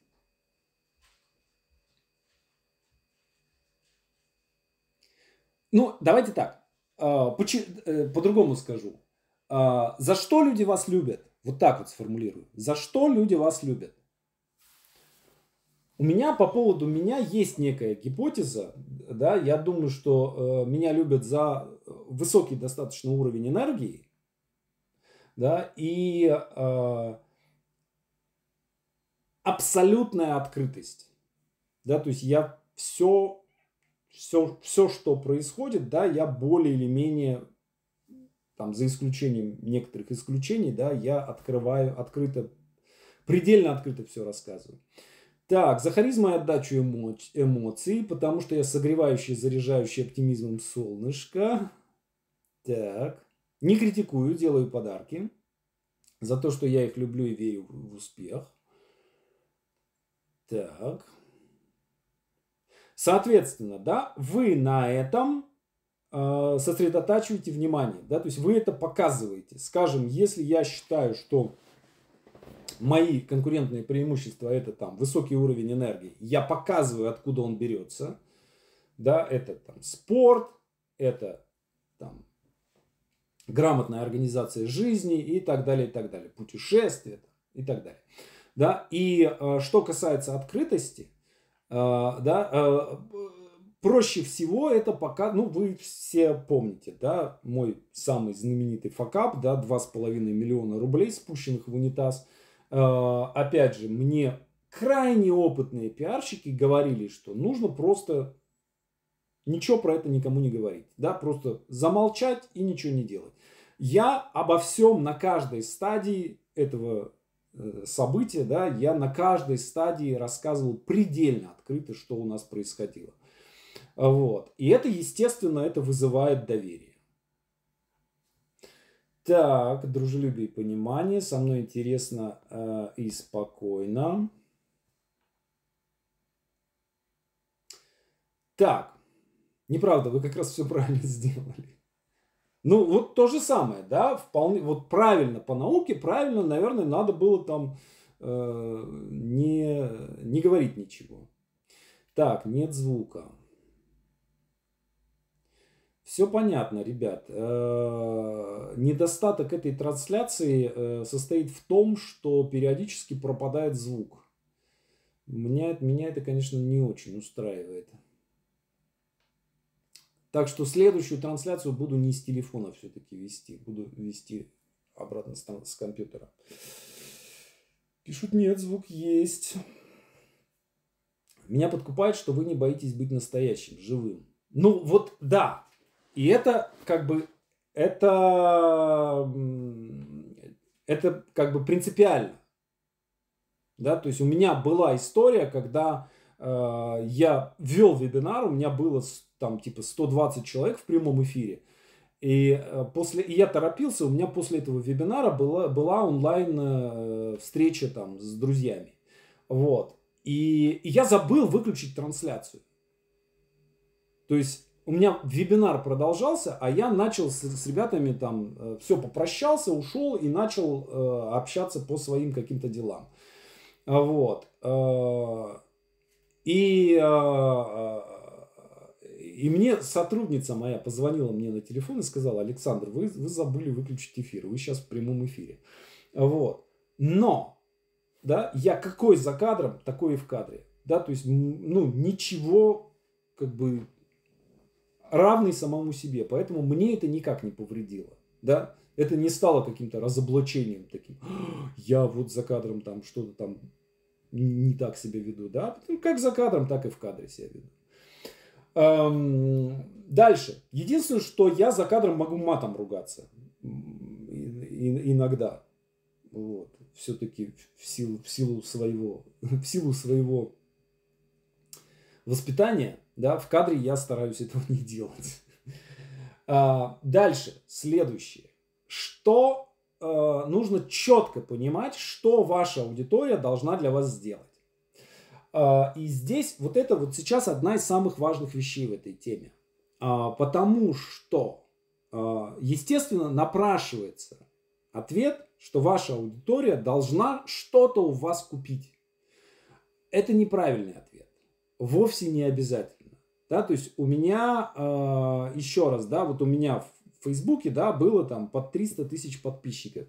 Ну, давайте так. А, э, по-другому скажу. А, за что люди вас любят? Вот так вот сформулирую. За что люди вас любят? У меня по поводу меня есть некая гипотеза, да, я думаю, что э, меня любят за высокий достаточно уровень энергии, да, и э, абсолютная открытость, да, то есть я все все, все, что происходит, да, я более или менее, там, за исключением некоторых исключений, да, я открываю открыто, предельно открыто все рассказываю. Так, за и отдачу эмо- эмоций, потому что я согревающий, заряжающий оптимизмом солнышко. Так, не критикую, делаю подарки за то, что я их люблю и верю в успех. Так, Соответственно, да, вы на этом э, сосредотачиваете внимание, да, то есть вы это показываете. Скажем, если я считаю, что мои конкурентные преимущества это там высокий уровень энергии, я показываю, откуда он берется, да, это там спорт, это там грамотная организация жизни и так далее, и так далее, путешествия и так далее. Да? И э, что касается открытости, а, да, а, проще всего это пока, ну, вы все помните, да, мой самый знаменитый факап, да, 2,5 миллиона рублей, спущенных в унитаз. А, опять же, мне крайне опытные пиарщики говорили, что нужно просто ничего про это никому не говорить, да, просто замолчать и ничего не делать. Я обо всем на каждой стадии этого Э, события, да, я на каждой стадии рассказывал предельно открыто, что у нас происходило. Вот. И это, естественно, это вызывает доверие. Так, дружелюбие и понимание. Со мной интересно э, и спокойно. Так, неправда, вы как раз все правильно сделали. Ну, вот то же самое, да, вполне, вот правильно по науке, правильно, наверное, надо было там э, не, не говорить ничего. Так, нет звука. Все понятно, ребят. Э, недостаток этой трансляции э, состоит в том, что периодически пропадает звук. Меня, меня это, конечно, не очень устраивает. Так что следующую трансляцию буду не с телефона все-таки вести. Буду вести обратно с, с компьютера. Пишут, нет, звук есть. Меня подкупает, что вы не боитесь быть настоящим, живым. Ну вот да. И это как бы это это как бы принципиально. Да, то есть у меня была история, когда э, я вел вебинар, у меня было там типа 120 человек в прямом эфире. И, э, после, и я торопился, у меня после этого вебинара была, была онлайн э, встреча там с друзьями. Вот. И, и я забыл выключить трансляцию. То есть у меня вебинар продолжался, а я начал с, с ребятами там, э, все, попрощался, ушел и начал э, общаться по своим каким-то делам. Вот. Э, и э, И мне сотрудница моя позвонила мне на телефон и сказала, Александр, вы, вы забыли выключить эфир, вы сейчас в прямом эфире. Вот. Но, да, я какой за кадром, такой и в кадре. Да, то есть, ну, ничего, как бы, равный самому себе. Поэтому мне это никак не повредило. Да, это не стало каким-то разоблачением таким. Я вот за кадром там что-то там не так себя веду. Да, как за кадром, так и в кадре себя веду. Эм, дальше. Единственное, что я за кадром могу матом ругаться. иногда. Вот. Все-таки в силу, в силу своего, в силу своего воспитания, да, в кадре я стараюсь этого не делать. А, дальше, следующее. Что э, нужно четко понимать, что ваша аудитория должна для вас сделать. А, и здесь вот это вот сейчас одна из самых важных вещей в этой теме. А, потому что, а, естественно, напрашивается ответ, что ваша аудитория должна что-то у вас купить. Это неправильный ответ. Вовсе не обязательно. Да, то есть у меня, еще раз, да, вот у меня в Фейсбуке, да, было там под 300 тысяч подписчиков.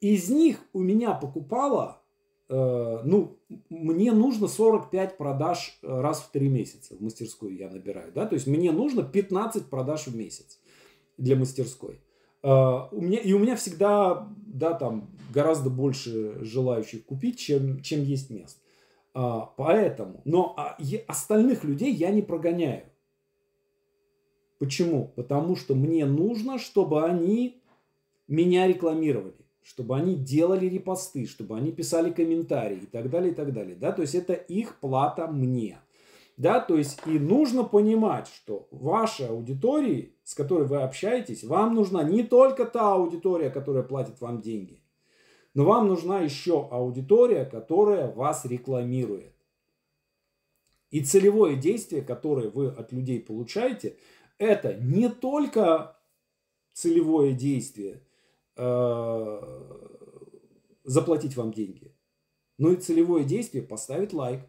Из них у меня покупало Э, ну, мне нужно 45 продаж э, раз в 3 месяца в мастерскую я набираю, да, то есть мне нужно 15 продаж в месяц для мастерской. Uh, у меня, и у меня всегда, да, там гораздо больше желающих купить, чем, чем есть мест. Uh, поэтому, но а, остальных людей я не прогоняю. Почему? Потому что мне нужно, чтобы они меня рекламировали чтобы они делали репосты, чтобы они писали комментарии и так далее, и так далее. Да? То есть это их плата мне. Да, то есть и нужно понимать, что вашей аудитории, с которой вы общаетесь, вам нужна не только та аудитория, которая платит вам деньги, но вам нужна еще аудитория, которая вас рекламирует. И целевое действие, которое вы от людей получаете, это не только целевое действие – Э, заплатить вам деньги. Ну и целевое действие поставить лайк,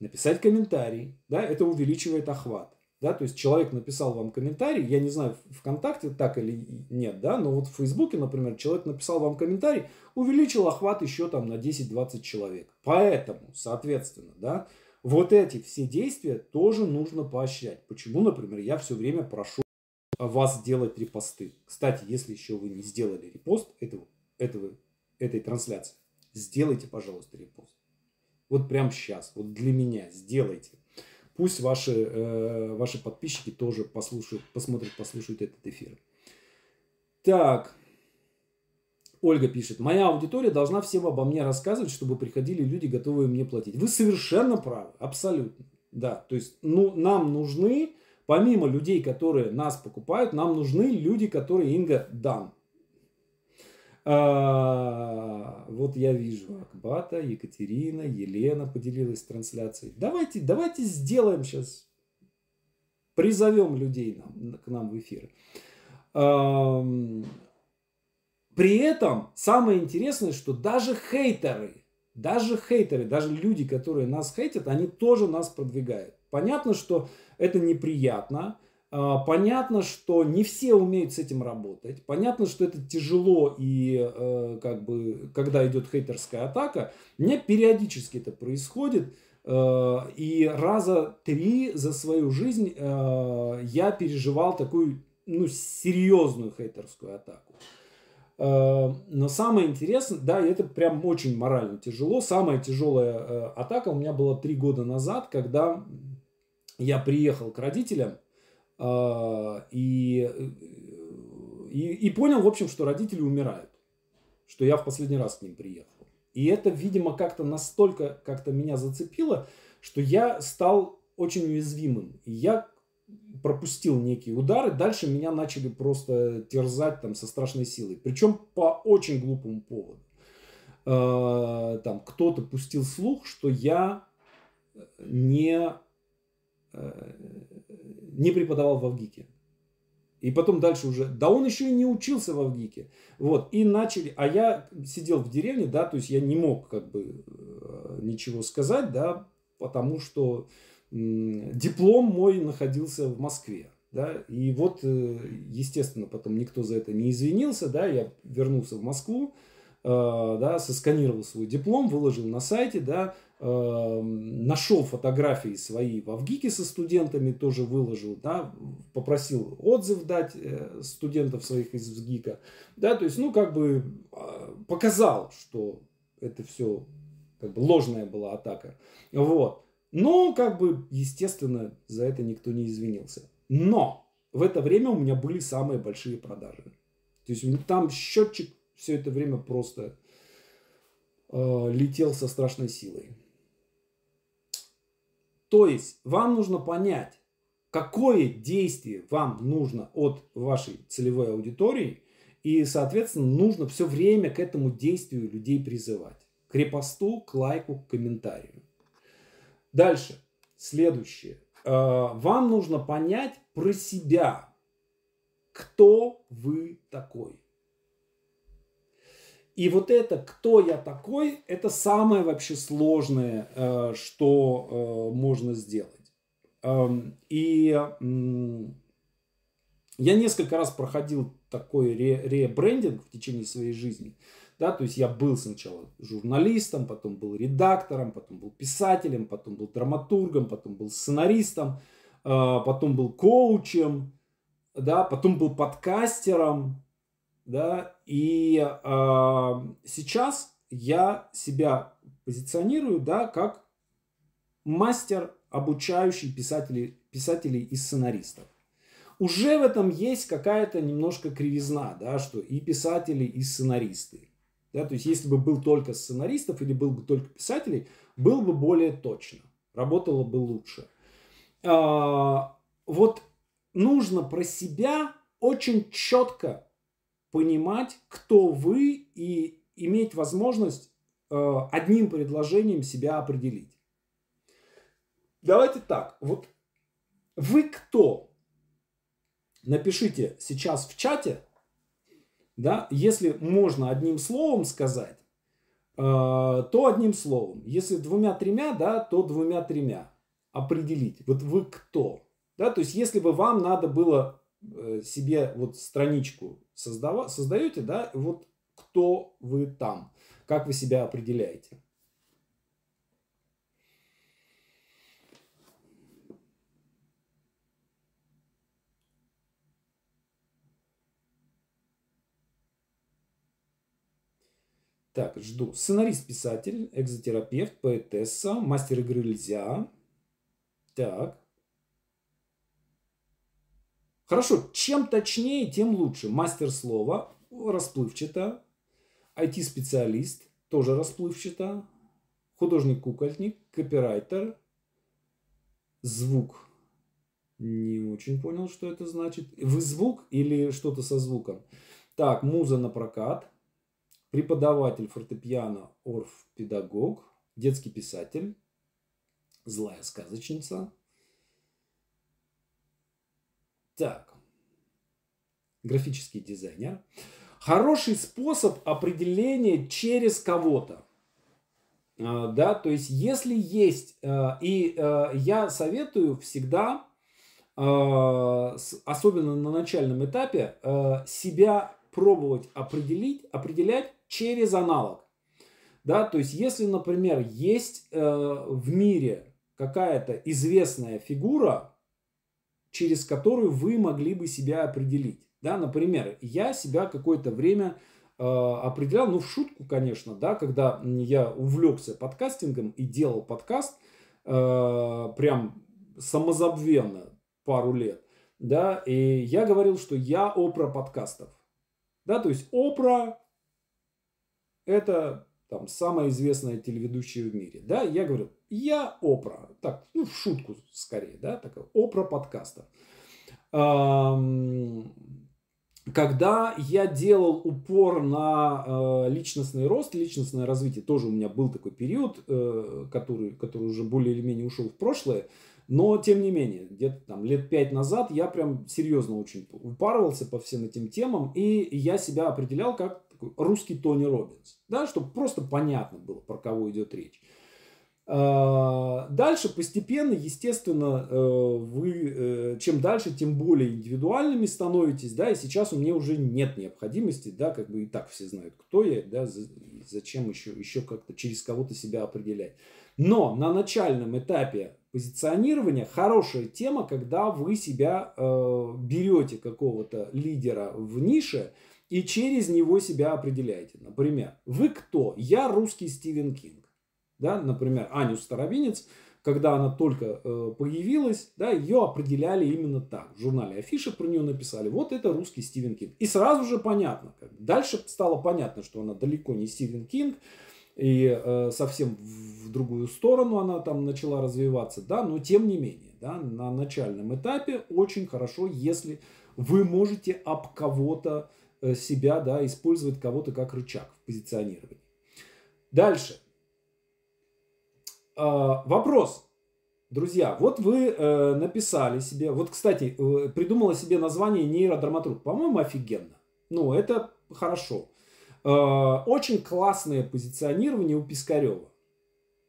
написать комментарий, да, это увеличивает охват. Да, то есть человек написал вам комментарий, я не знаю, ВКонтакте так или нет, да, но вот в Фейсбуке, например, человек написал вам комментарий, увеличил охват еще там на 10-20 человек. Поэтому, соответственно, да, вот эти все действия тоже нужно поощрять. Почему, например, я все время прошу вас делать репосты. Кстати, если еще вы не сделали репост этого, этого, этой трансляции, сделайте, пожалуйста, репост. Вот прямо сейчас, вот для меня сделайте. Пусть ваши, э, ваши подписчики тоже послушают, посмотрят, послушают этот эфир. Так, Ольга пишет, моя аудитория должна всем обо мне рассказывать, чтобы приходили люди, готовые мне платить. Вы совершенно правы, абсолютно. Да, то есть ну, нам нужны помимо людей, которые нас покупают, нам нужны люди, которые Инга дан. А, вот я вижу Акбата, Екатерина, Елена поделилась трансляцией. Давайте, давайте сделаем сейчас, призовем людей нам, к нам в эфир. А, при этом самое интересное, что даже хейтеры, даже хейтеры, даже люди, которые нас хейтят, они тоже нас продвигают. Понятно, что это неприятно. А, понятно, что не все умеют с этим работать. Понятно, что это тяжело и э, как бы, когда идет хейтерская атака, мне периодически это происходит. Э, и раза три за свою жизнь э, я переживал такую ну, серьезную хейтерскую атаку. Но самое интересное, да, это прям очень морально тяжело. Самая тяжелая атака у меня была три года назад, когда я приехал к родителям и, и, и понял, в общем, что родители умирают. Что я в последний раз к ним приехал. И это, видимо, как-то настолько как-то меня зацепило, что я стал очень уязвимым. И я пропустил некие удары, дальше меня начали просто терзать там со страшной силой. Причем по очень глупому поводу. Э, там кто-то пустил слух, что я не Э, не преподавал в Авгике. И потом дальше уже, да он еще и не учился в Авгике. Вот, и начали, а я сидел в деревне, да, то есть я не мог как бы э, ничего сказать, да, потому что, диплом мой находился в Москве. Да, и вот, э, естественно, потом никто за это не извинился, да, я вернулся в Москву, э, да, сосканировал свой диплом, выложил на сайте, да, э, нашел фотографии свои в Авгике со студентами, тоже выложил, да, попросил отзыв дать студентов своих из ВГИКа, да, то есть, ну, как бы показал, что это все как бы ложная была атака, вот. Но, как бы, естественно, за это никто не извинился. Но в это время у меня были самые большие продажи. То есть там счетчик все это время просто э, летел со страшной силой. То есть вам нужно понять, какое действие вам нужно от вашей целевой аудитории, и, соответственно, нужно все время к этому действию людей призывать. К репосту, к лайку, к комментарию. Дальше. Следующее. Э, вам нужно понять про себя, кто вы такой. И вот это, кто я такой, это самое вообще сложное, э, что э, можно сделать. Эм, и я несколько раз проходил такой ребрендинг в течение своей жизни. Да, то есть я был сначала журналистом, потом был редактором, потом был писателем, потом был драматургом, потом был сценаристом, а, потом был коучем, да, потом был подкастером, да, и э, сейчас я себя позиционирую, да, как мастер, обучающий писателей, писателей и сценаристов. Уже в этом есть какая-то немножко кривизна, да, что и писатели, и сценаристы. Да, то есть, если бы был только сценаристов или был бы только писателей, было бы более точно, работало бы лучше. А, вот нужно про себя очень четко понимать, кто вы, и иметь возможность а, одним предложением себя определить. Давайте так, вот вы кто? Напишите сейчас в чате, да, если можно одним словом сказать, э, то одним словом. Если двумя-тремя, да, то двумя-тремя. Определить. Вот вы кто? Да, то есть, если бы вам надо было э, себе вот страничку создава, создаете, да, вот кто вы там, как вы себя определяете. Так, жду. Сценарист-писатель, экзотерапевт, поэтесса, мастер игры нельзя. Так. Хорошо, чем точнее, тем лучше. Мастер слова, расплывчато. IT-специалист, тоже расплывчато. Художник-кукольник, копирайтер. Звук. Не очень понял, что это значит. Вы звук или что-то со звуком? Так, муза на прокат преподаватель фортепиано, орф-педагог, детский писатель, злая сказочница. Так, графический дизайнер. Хороший способ определения через кого-то. А, да, то есть, если есть, а, и а, я советую всегда, особенно на начальном этапе, себя пробовать определить, определять через аналог. Да, то есть, если, например, есть э, в мире какая-то известная фигура, через которую вы могли бы себя определить. Да, например, я себя какое-то время э, определял, ну, в шутку, конечно, да, когда я увлекся подкастингом и делал подкаст э, прям самозабвенно пару лет, да, и я говорил, что я опра подкастов. Да, то есть опра это там самая известная телеведущая в мире. Да, я говорю, я Опра. Так, ну, в шутку скорее, да, такая Опра подкаста. Когда я делал упор на э, личностный рост, личностное развитие, тоже у меня был такой период, э, который, который уже более или менее ушел в прошлое, но тем не менее, где-то там лет пять назад я прям серьезно очень упарывался по всем этим темам, и я себя определял как такой русский Тони Робинс, да, чтобы просто понятно было, про кого идет речь. А, дальше постепенно, естественно, э, вы э, чем дальше, тем более индивидуальными становитесь, да, и сейчас у меня уже нет необходимости, да, как бы и так все знают, кто я, да, зачем еще, еще как-то через кого-то себя определять. Но на начальном этапе позиционирования хорошая тема, когда вы себя э, берете какого-то лидера в нише и через него себя определяете. Например, вы кто? Я русский Стивен Кинг да, например, Аню Старовинец, когда она только э, появилась, да, ее определяли именно так. В журнале Афиша про нее написали, вот это русский Стивен Кинг. И сразу же понятно, как. дальше стало понятно, что она далеко не Стивен Кинг, и э, совсем в другую сторону она там начала развиваться, да, но тем не менее, да, на начальном этапе очень хорошо, если вы можете об кого-то себя, да, использовать кого-то как рычаг в позиционировании. Дальше. А, вопрос. Друзья, вот вы э, написали себе, вот, кстати, э, придумала себе название нейродраматург. По-моему, офигенно. Ну, это хорошо. Э, очень классное позиционирование у Пискарева.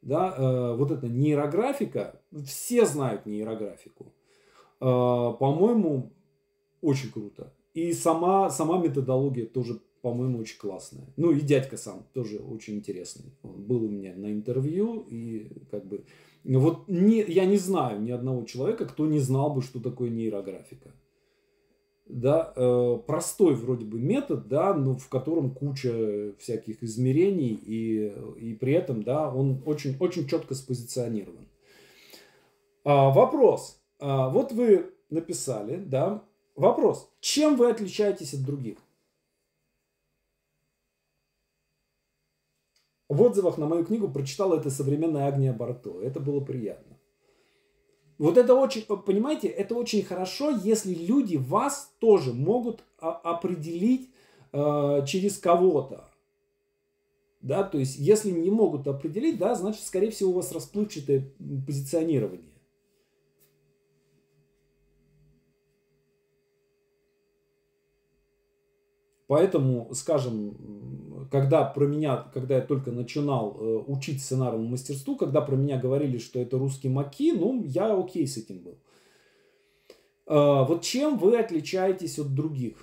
Да, э, вот эта нейрографика, все знают нейрографику. Э, по-моему, очень круто. И сама, сама методология тоже по-моему, очень классная. Ну и дядька сам тоже очень интересный. Он был у меня на интервью и как бы... Вот не, я не знаю ни одного человека, кто не знал бы, что такое нейрографика. Да, э, простой вроде бы метод, да, но в котором куча всяких измерений и, и при этом, да, он очень, очень четко спозиционирован. А, вопрос. А, вот вы написали, да, вопрос. Чем вы отличаетесь от других? в отзывах на мою книгу прочитала это современная Агния Барто. Это было приятно. Вот это очень, понимаете, это очень хорошо, если люди вас тоже могут определить э, через кого-то. Да, то есть, если не могут определить, да, значит, скорее всего, у вас расплывчатое позиционирование. Поэтому, скажем, когда про меня, когда я только начинал э, учить сценарному мастерству, когда про меня говорили, что это русский маки, ну, я окей с этим был. Э, вот чем вы отличаетесь от других?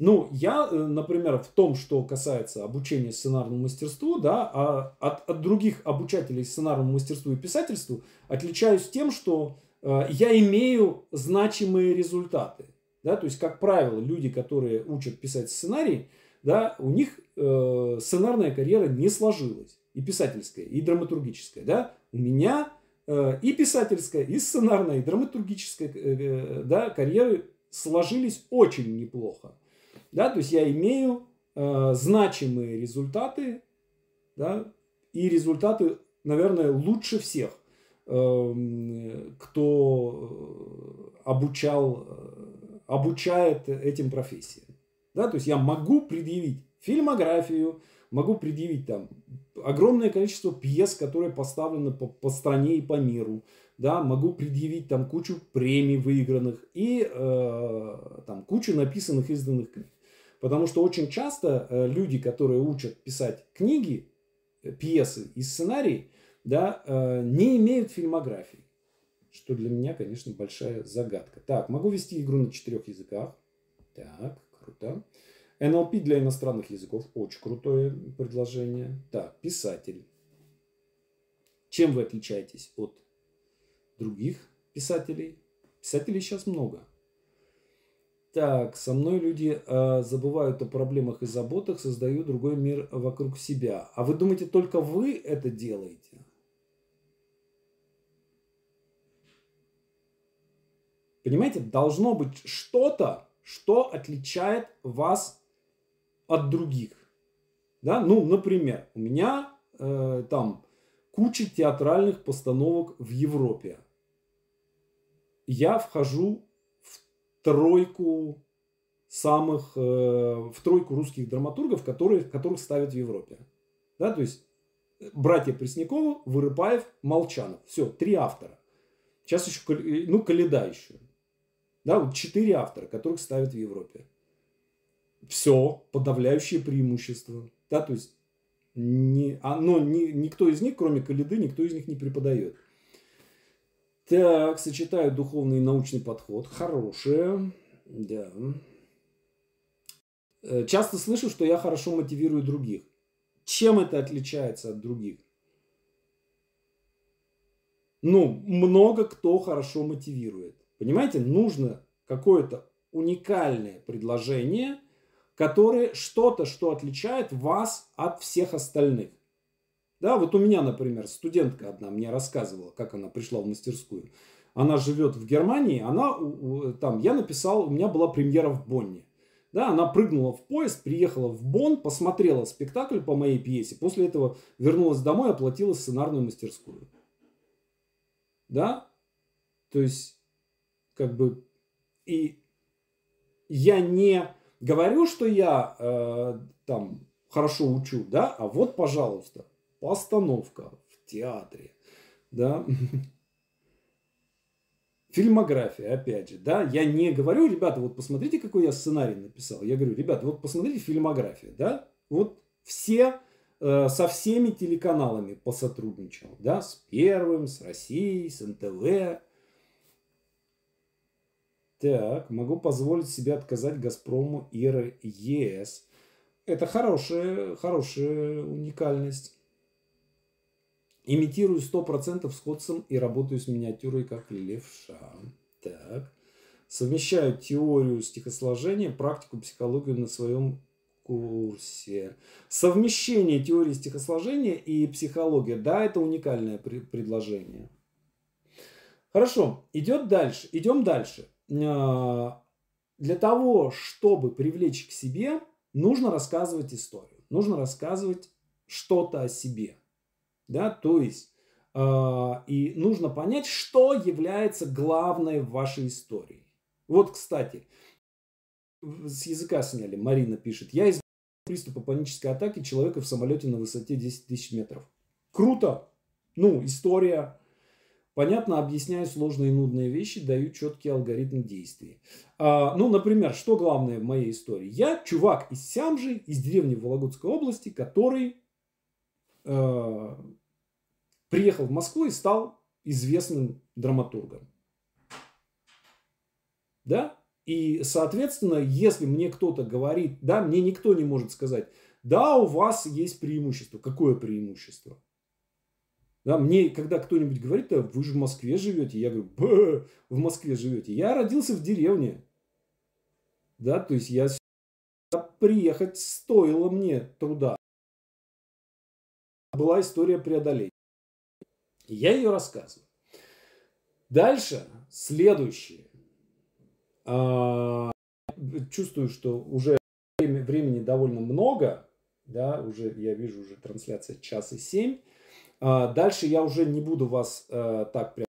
Ну, я, э, например, в том, что касается обучения сценарному мастерству, да, а от, от других обучателей сценарному мастерству и писательству отличаюсь тем, что э, я имею значимые результаты. Да? То есть, как правило, люди, которые учат писать сценарий, да, у них э, сценарная карьера не сложилась. И писательская, и драматургическая. Да? У меня э, и писательская, и сценарная, и драматургическая э, э, да, карьеры сложились очень неплохо. Да? То есть я имею э, значимые результаты, да, и результаты, наверное, лучше всех, э, кто обучал э, обучает этим профессиям. Да, то есть я могу предъявить фильмографию, могу предъявить там огромное количество пьес, которые поставлены по, по стране и по миру, да, могу предъявить там кучу премий выигранных и э, там кучу написанных изданных книг. Потому что очень часто э, люди, которые учат писать книги, э, пьесы и сценарии, да, э, не имеют фильмографии что для меня, конечно, большая загадка. Так, могу вести игру на четырех языках. Так, круто. NLP для иностранных языков. Очень крутое предложение. Так, писатель. Чем вы отличаетесь от других писателей? Писателей сейчас много. Так, со мной люди э, забывают о проблемах и заботах, создают другой мир вокруг себя. А вы думаете, только вы это делаете? Понимаете, должно быть что-то, что отличает вас от других. Да? Ну, например, у меня э, там куча театральных постановок в Европе. Я вхожу в тройку самых, э, в тройку русских драматургов, которые, которых ставят в Европе. Да, то есть братья Пресняковы, Вырыпаев, Молчанов. Все, три автора. Сейчас еще, ну, Каледа еще. Да, вот четыре автора, которых ставят в Европе. Все, подавляющее преимущество. Да, то есть Не, а, но ни, никто из них, кроме Калиды, никто из них не преподает. Так, сочетают духовный и научный подход. Хорошее. Да. Э, часто слышу, что я хорошо мотивирую других. Чем это отличается от других? Ну, много кто хорошо мотивирует. Понимаете, нужно какое-то уникальное предложение, которое что-то, что отличает вас от всех остальных. Да, вот у меня, например, студентка одна мне рассказывала, как она пришла в мастерскую. Она живет в Германии, она там, я написал, у меня была премьера в Бонне. Да, она прыгнула в поезд, приехала в Бонн, посмотрела спектакль по моей пьесе, после этого вернулась домой, оплатила сценарную мастерскую. Да? То есть, как бы, и я не говорю, что я э, там хорошо учу, да, а вот, пожалуйста, постановка в театре, да, Фильмография, опять же, да, я не говорю, ребята, вот посмотрите, какой я сценарий написал. Я говорю, ребята, вот посмотрите фильмографию, да, вот все э, со всеми телеканалами посотрудничал, да, с Первым, с Россией, с НТВ. Так, могу позволить себе отказать Газпрому и ЕС. Это хорошая, хорошая уникальность. Имитирую 100% сходством и работаю с миниатюрой как левша. Так. Совмещаю теорию стихосложения, практику, психологию на своем курсе. Совмещение теории стихосложения и психология. Да, это уникальное предложение. Хорошо, идет дальше. Идем дальше. А, для того, чтобы привлечь к себе, нужно рассказывать историю. Нужно рассказывать что-то о себе. Да? То есть, э, и нужно понять, что является главной в вашей истории. Вот, кстати, с языка сняли, Марина пишет, я из приступа панической атаки человека в самолете на высоте 10 тысяч метров. Круто! Ну, история. Понятно, объясняю сложные и нудные вещи, даю четкий алгоритм действий. А, ну, например, что главное в моей истории? Я чувак из Сямжи, из деревни Вологодской области, который э, приехал в Москву и стал известным драматургом. Да? И, соответственно, если мне кто-то говорит, да, мне никто не может сказать, да, у вас есть преимущество. Какое преимущество? Да, мне, когда кто-нибудь говорит, да, вы же в Москве живете, я говорю, Б, в Москве живете. Я родился в деревне. Да, то есть я приехать стоило мне труда. Была история преодоления. Я ее рассказываю. Дальше, следующее. А, чувствую, что уже времени довольно много. Да, уже я вижу уже трансляция час и семь. А, дальше я уже не буду вас а, так прям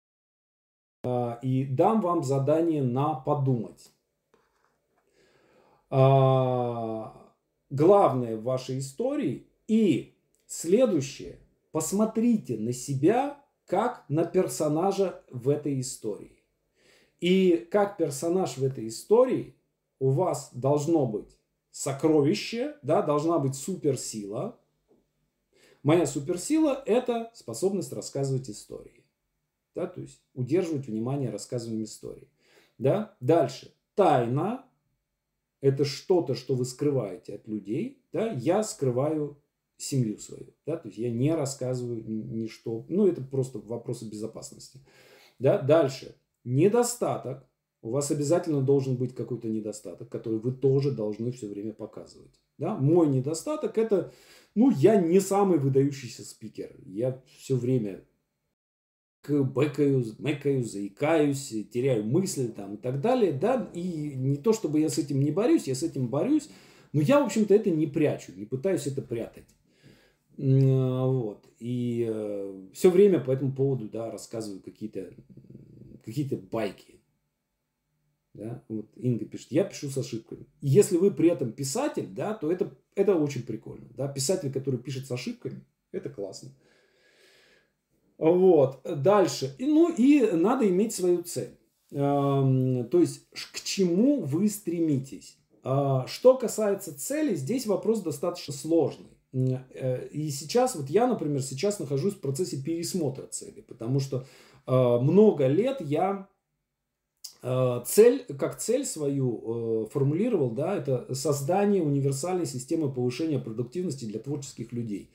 и дам вам задание на подумать. Главное в вашей истории и следующее. Посмотрите на себя как на персонажа в этой истории. И как персонаж в этой истории у вас должно быть сокровище, да, должна быть суперсила. Моя суперсила – это способность рассказывать истории. Да, то есть удерживать внимание рассказыванием истории. Да? Дальше. Тайна – это что-то, что вы скрываете от людей. Да? Я скрываю семью свою. Да? То есть я не рассказываю ничто. Ну, это просто вопросы безопасности. Да? Дальше. Недостаток. У вас обязательно должен быть какой-то недостаток, который вы тоже должны все время показывать. Да? Мой недостаток это, ну, я не самый выдающийся спикер. Я все время бэкаю, мэкаю, заикаюсь, теряю мысли там и так далее, да, и не то чтобы я с этим не борюсь, я с этим борюсь, но я, в общем-то, это не прячу, не пытаюсь это прятать. А, вот. И э, все время по этому поводу да, рассказываю какие-то какие байки. Да? Вот Инга пишет, я пишу с ошибками. Если вы при этом писатель, да, то это, это очень прикольно. Да? Писатель, который пишет с ошибками, это классно. Вот. Дальше. И, ну и надо иметь свою цель. Эм, то есть, к чему вы стремитесь. А, что касается цели, здесь вопрос достаточно сложный. э, и сейчас, вот я, например, сейчас нахожусь в процессе пересмотра цели, потому что э, много лет я э, цель, как цель свою формулировал, да, это создание универсальной системы повышения продуктивности для творческих людей.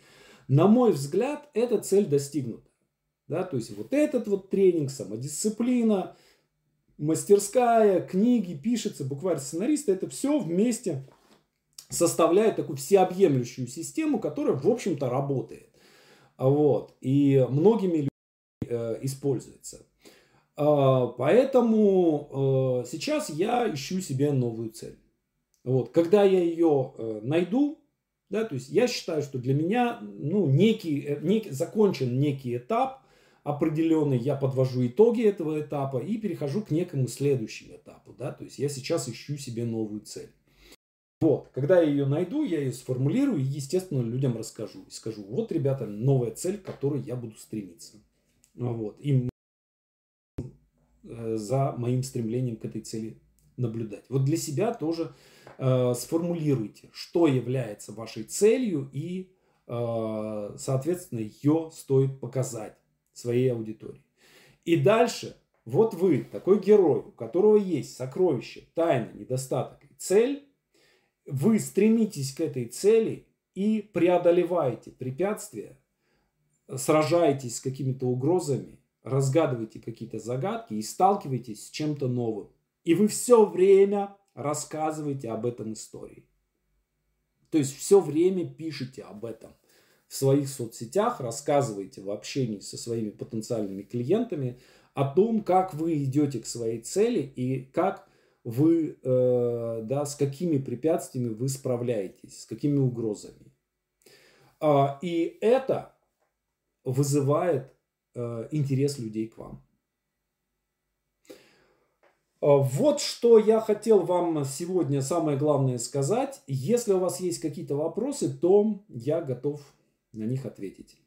На мой взгляд, эта цель достигнута. Да, то есть вот этот вот тренинг, самодисциплина, мастерская, книги, пишется, букварь сценариста, это все вместе составляет такую всеобъемлющую систему, которая, в общем-то, работает. Вот. И многими людьми э, используется. Э, поэтому э, сейчас я ищу себе новую цель. Вот. Когда я ее э, найду, да, то есть я считаю, что для меня ну, некий, э, некий, закончен некий этап определенный, я подвожу итоги этого этапа и перехожу к некому следующему этапу. Да, то есть я сейчас ищу себе новую цель. Вот, когда я ее найду, я ее сформулирую и, естественно, людям расскажу. И скажу, вот, ребята, новая цель, к которой я буду стремиться. Вот, и за моим стремлением к этой цели наблюдать. Вот для себя тоже э, сформулируйте, что является вашей целью и, э, соответственно, ее стоит показать своей аудитории. И дальше, вот вы, такой герой, у которого есть сокровище, тайна, недостаток и цель, вы стремитесь к этой цели и преодолеваете препятствия, сражаетесь с какими-то угрозами, разгадываете какие-то загадки и сталкиваетесь с чем-то новым. И вы все время рассказываете об этом истории. То есть все время пишете об этом в своих соцсетях, рассказываете в общении со своими потенциальными клиентами о том, как вы идете к своей цели и как вы, э, да, с какими препятствиями вы справляетесь, с какими угрозами. А, и это вызывает интерес людей к вам. А, вот что я хотел вам сегодня самое главное сказать. Если у вас есть какие-то вопросы, то я готов на них ответить.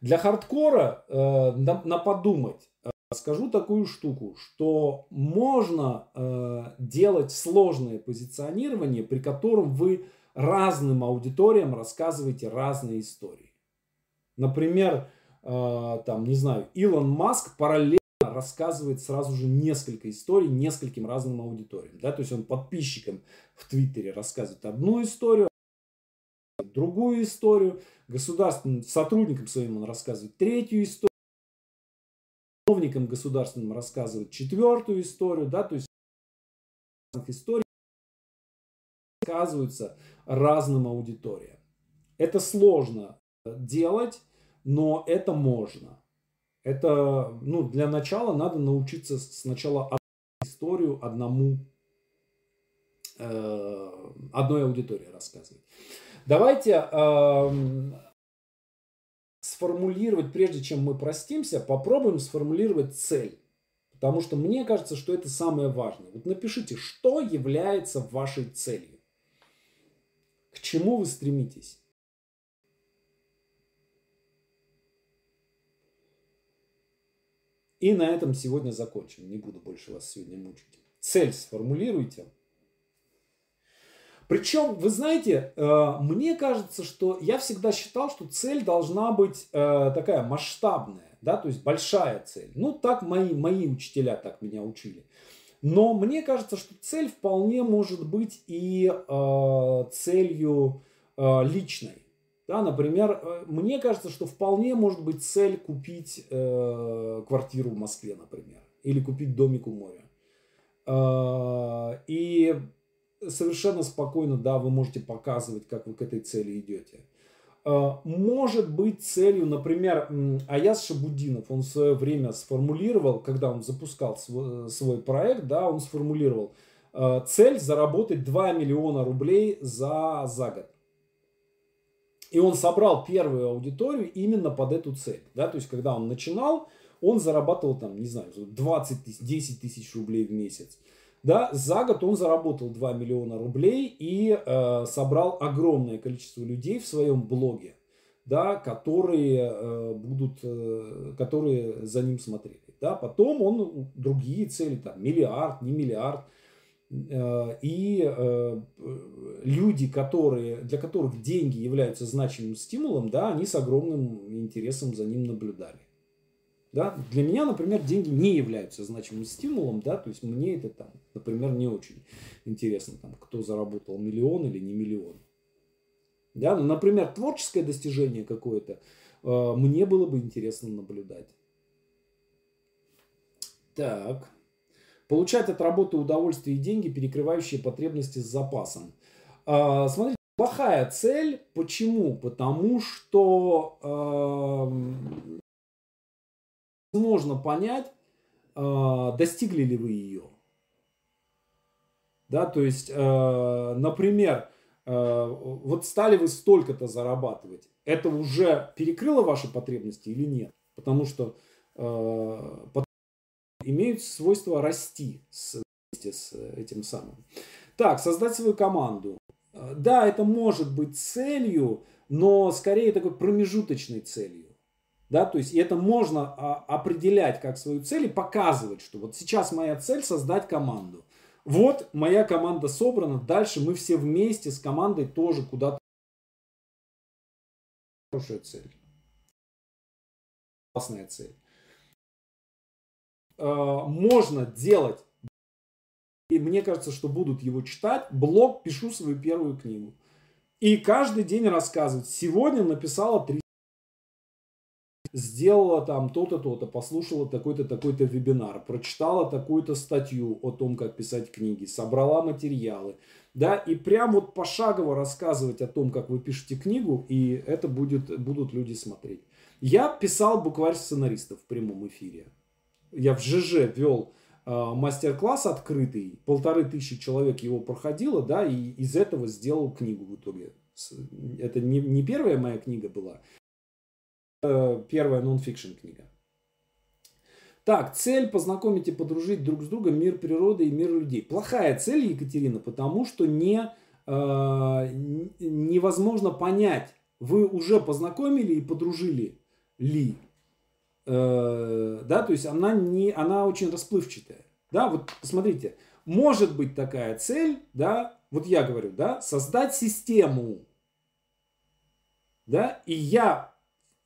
Для хардкора э, на, на подумать Скажу такую штуку, что можно э, делать сложное позиционирование, при котором вы разным аудиториям рассказываете разные истории. Например, э, там, не знаю, Илон Маск параллельно рассказывает сразу же несколько историй нескольким разным аудиториям. Да? То есть он подписчикам в Твиттере рассказывает одну историю, другую историю, государственным сотрудникам своим он рассказывает третью историю чиновникам государственным рассказывать четвертую историю, да, то есть истории рассказываются разным аудиториям. Это сложно делать, но это можно. Это, ну, для начала надо научиться сначала историю одному, э, одной аудитории рассказывать. Давайте э, сформулировать, прежде чем мы простимся, попробуем сформулировать цель. Потому что мне кажется, что это самое важное. Вот напишите, что является вашей целью. К чему вы стремитесь? И на этом сегодня закончим. Не буду больше вас сегодня мучить. Цель сформулируйте. Причем, вы знаете, э, мне кажется, что я всегда считал, что цель должна быть э, такая масштабная, да, то есть большая цель. Ну, так мои, мои учителя так меня учили. Но мне кажется, что цель вполне может быть и э, целью личной. Да, например, мне кажется, что вполне может быть цель купить квартиру в Москве, например, или купить домик у моря. И совершенно спокойно, да, вы можете показывать, как вы к этой цели идете. А, может быть целью, например, Аяс Шабудинов, он в свое время сформулировал, когда он запускал свой, свой проект, да, он сформулировал а, цель заработать 2 миллиона рублей за, за год. И он собрал первую аудиторию именно под эту цель. Да? То есть, когда он начинал, он зарабатывал там, не знаю, 20 тысяч, 10 тысяч рублей в месяц. Да, за год он заработал 2 миллиона рублей и э, собрал огромное количество людей в своем блоге, да, которые э, будут, э, которые за ним смотрели. Да. Потом он другие цели, там, миллиард, не миллиард. Э, и э, люди, которые, для которых деньги являются значимым стимулом, да, они с огромным интересом за ним наблюдали. Да? Для меня, например, деньги не являются значимым стимулом, да, то есть мне это там, например, не очень интересно, там, кто заработал миллион или не миллион. Да? Но, например, творческое достижение какое-то э, мне было бы интересно наблюдать. Так. Получать от работы удовольствие и деньги, перекрывающие потребности с запасом. Э, смотрите, плохая цель. Почему? Потому что э, можно понять, э, достигли ли вы ее. Да, то есть, э, например, э, вот стали вы столько-то зарабатывать, это уже перекрыло ваши потребности или нет? Потому что имеют свойство расти с, вместе с этим самым. Так, создать свою команду. Да, это может быть целью, но скорее такой промежуточной целью. Да, то есть это можно а, определять как свою цель и показывать, что вот сейчас моя цель создать команду. Вот моя команда собрана, дальше мы все вместе с командой тоже куда-то. Хорошая цель. Классная цель. А, можно делать, и мне кажется, что будут его читать, блог «Пишу свою первую книгу». И каждый день рассказывать. Сегодня написала три сделала там то-то, то-то, послушала такой-то, такой-то вебинар, прочитала такую-то статью о том, как писать книги, собрала материалы, да, и прям вот пошагово рассказывать о том, как вы пишете книгу, и это будет, будут люди смотреть. Я писал букварь сценаристов в прямом эфире. Я в ЖЖ вел э, мастер-класс открытый, полторы тысячи человек его проходило, да, и из этого сделал книгу в итоге. Это не, не первая моя книга была, Э, первая нон-фикшн книга. Так, цель познакомить и подружить друг с другом мир природы и мир людей. Плохая цель, Екатерина, потому что не, э, невозможно понять, вы уже познакомили и подружили ли. Э, да, то есть она, не, она очень расплывчатая. Да, вот посмотрите, может быть такая цель, да, вот я говорю, да, создать систему. Да, и я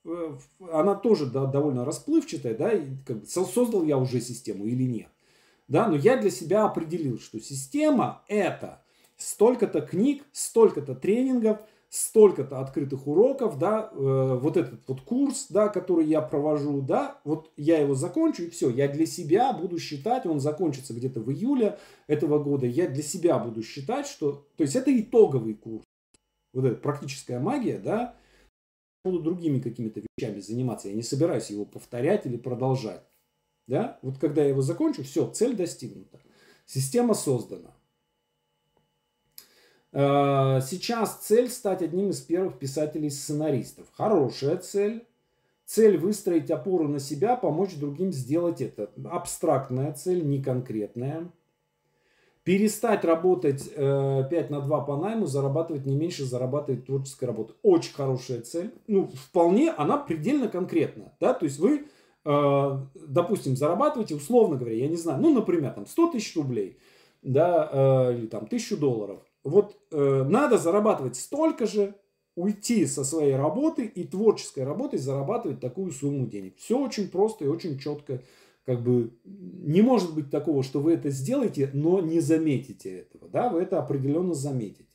Э, она тоже да, довольно расплывчатая, да, и как бы создал я уже систему или нет. Да, но я для себя определил, что система это столько-то книг, столько-то тренингов, столько-то открытых уроков, да, э, вот этот вот курс, да, который я провожу, да, вот я его закончу и все, я для себя буду считать, он закончится где-то в июле этого года, я для себя буду считать, что, то есть это итоговый курс, вот эта практическая магия, да, буду другими какими-то вещами заниматься. Я не собираюсь его повторять или продолжать. Да? Вот когда я его закончу, все, цель достигнута. Система создана. А, сейчас цель стать одним из первых писателей-сценаристов. Хорошая цель. Цель выстроить опору на себя, помочь другим сделать это. Абстрактная цель, не конкретная. Перестать работать э, 5 на 2 по найму, зарабатывать не меньше, зарабатывать творческой работы. Очень хорошая цель. Ну, вполне она предельно конкретна. Да? То есть вы, э, допустим, зарабатываете, условно говоря, я не знаю, ну, например, там 100 тысяч рублей, да, э, или там 1000 долларов. Вот э, надо зарабатывать столько же, уйти со своей работы и творческой работой зарабатывать такую сумму денег. Все очень просто и очень четко как бы не может быть такого, что вы это сделаете, но не заметите этого. Да, вы это определенно заметите.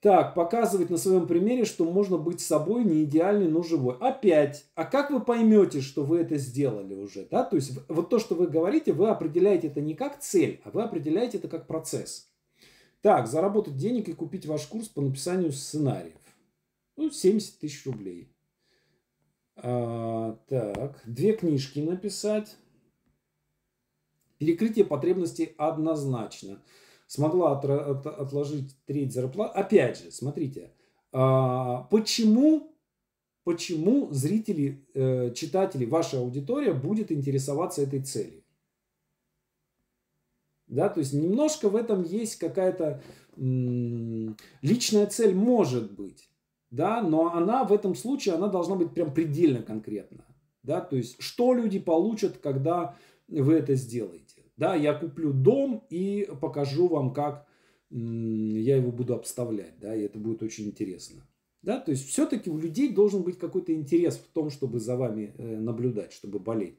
Так, показывать на своем примере, что можно быть собой, не идеальный, но живой. Опять, а как вы поймете, что вы это сделали уже? Да? То есть вот то, что вы говорите, вы определяете это не как цель, а вы определяете это как процесс. Так, заработать денег и купить ваш курс по написанию сценариев. Ну, 70 тысяч рублей. А, так, две книжки написать. Перекрытие потребностей однозначно. Смогла от, от, отложить треть зарплаты. Опять же, смотрите, а, почему, почему зрители, э, читатели, ваша аудитория будет интересоваться этой целью? Да, то есть немножко в этом есть какая-то личная цель может быть да, но она в этом случае, она должна быть прям предельно конкретна, да, то есть, что люди получат, когда вы это сделаете, да, я куплю дом и покажу вам, как я его буду обставлять, да, и это будет очень интересно. Да, то есть все-таки у людей должен быть какой-то интерес в том, чтобы за вами э, наблюдать, чтобы болеть.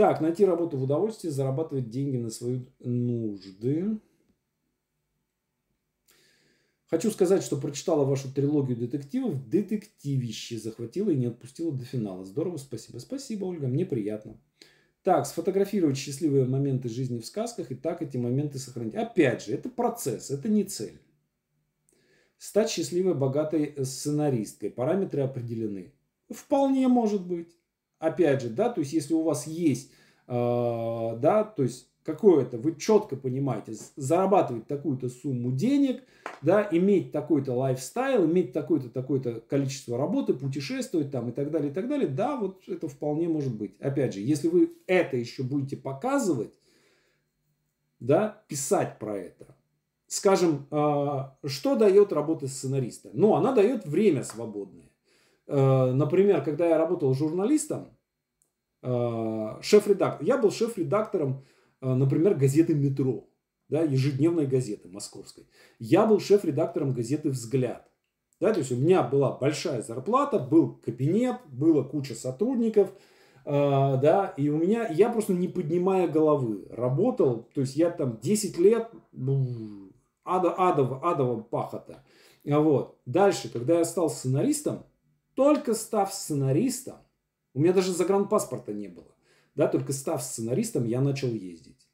Так, найти работу в удовольствии, зарабатывать деньги на свои нужды. Хочу сказать, что прочитала вашу трилогию детективов. Детективище захватила и не отпустила до финала. Здорово, спасибо. Спасибо, Ольга, мне приятно. Так, сфотографировать счастливые моменты жизни в сказках и так эти моменты сохранить. Опять же, это процесс, это не цель. Стать счастливой, богатой сценаристкой. Параметры определены. Вполне может быть. Опять же, да, то есть если у вас есть, э, да, то есть какое-то, вы четко понимаете, зарабатывать такую-то сумму денег, да, иметь такой-то лайфстайл, иметь такое-то, такое-то количество работы, путешествовать там и так далее, и так далее, да, вот это вполне может быть. Опять же, если вы это еще будете показывать, да, писать про это, скажем, а, что дает работа сценариста? Ну, она дает время свободное. А, например, когда я работал журналистом, а, шеф-редактор, я был шеф-редактором, например, газеты «Метро», да, ежедневной газеты московской. Я был шеф-редактором газеты «Взгляд». Да, то есть у меня была большая зарплата, был кабинет, была куча сотрудников, да, и у меня, я просто не поднимая головы работал, то есть я там 10 лет, ну, ада, адов, адова пахота. Вот. Дальше, когда я стал сценаристом, только став сценаристом, у меня даже загранпаспорта не было, да, только став сценаристом, я начал ездить.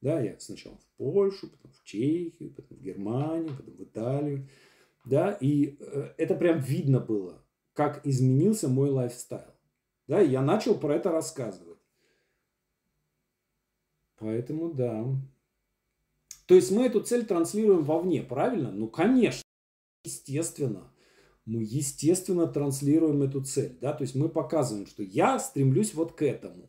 Да, я сначала в Польшу, потом в Чехию, потом в Германию, потом в Италию. Да, и э, это прям видно было, как изменился мой лайфстайл. Да, и я начал про это рассказывать. Поэтому, да. То есть мы эту цель транслируем вовне, правильно? Ну, конечно, естественно. Мы, естественно, транслируем эту цель. Да? То есть мы показываем, что я стремлюсь вот к этому.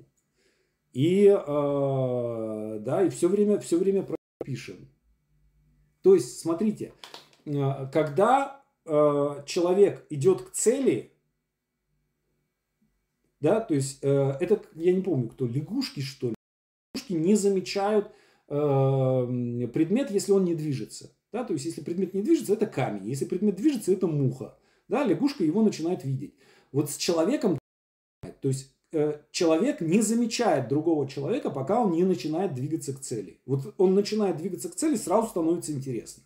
И, э, да, и все время, все время пишем. То есть, смотрите, э, когда э, человек идет к цели, да, то есть э, это, я не помню, кто, лягушки, что ли, лягушки не замечают Эм, предмет, если он не движется. Да, то есть, если предмет не движется, это камень. Если предмет движется, это муха. Да, лягушка его начинает видеть. Вот с человеком, то есть, э, человек не замечает другого человека, пока он не начинает двигаться к цели. Вот он начинает двигаться к цели, сразу становится интересно.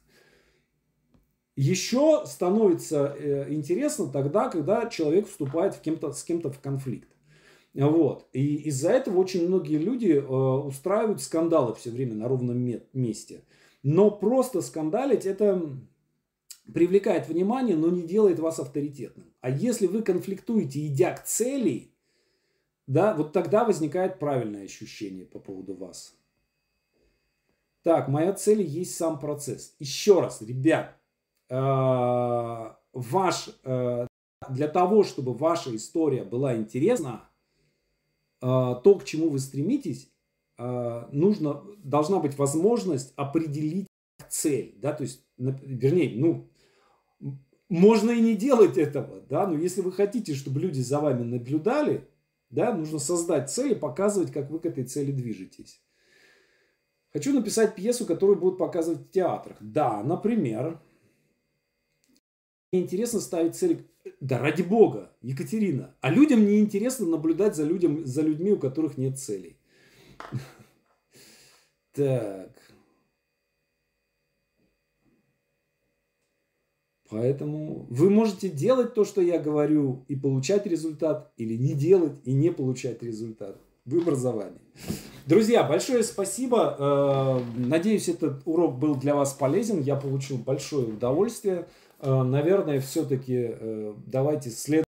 Еще становится э, интересно тогда, когда человек вступает в кем-то, с кем-то в конфликт. Вот. И из-за этого очень многие люди э, устраивают скандалы все время на ровном месте. Но просто скандалить это привлекает внимание, но не делает вас авторитетным. А если вы конфликтуете, идя к цели, да, вот тогда возникает правильное ощущение по поводу вас. Так, моя цель есть сам процесс. Еще раз, ребят, э, ваш, э, для того, чтобы ваша история была интересна, а, то, к чему вы стремитесь, нужно, должна быть возможность определить цель, да, то есть, вернее, ну, можно и не делать этого, да, но если вы хотите, чтобы люди за вами наблюдали, да, нужно создать цель и показывать, как вы к этой цели движетесь. Хочу написать пьесу, которую будут показывать в театрах. Да, например, интересно ставить цели да ради бога, Екатерина. А людям не интересно наблюдать за, людям, за людьми, у которых нет целей. Так. Поэтому вы можете делать то, что я говорю, и получать результат, или не делать и не получать результат. Выбор за вами. Друзья, большое спасибо. Э, надеюсь, этот урок был для вас полезен. Я получил большое удовольствие. Э, наверное, все-таки э, давайте след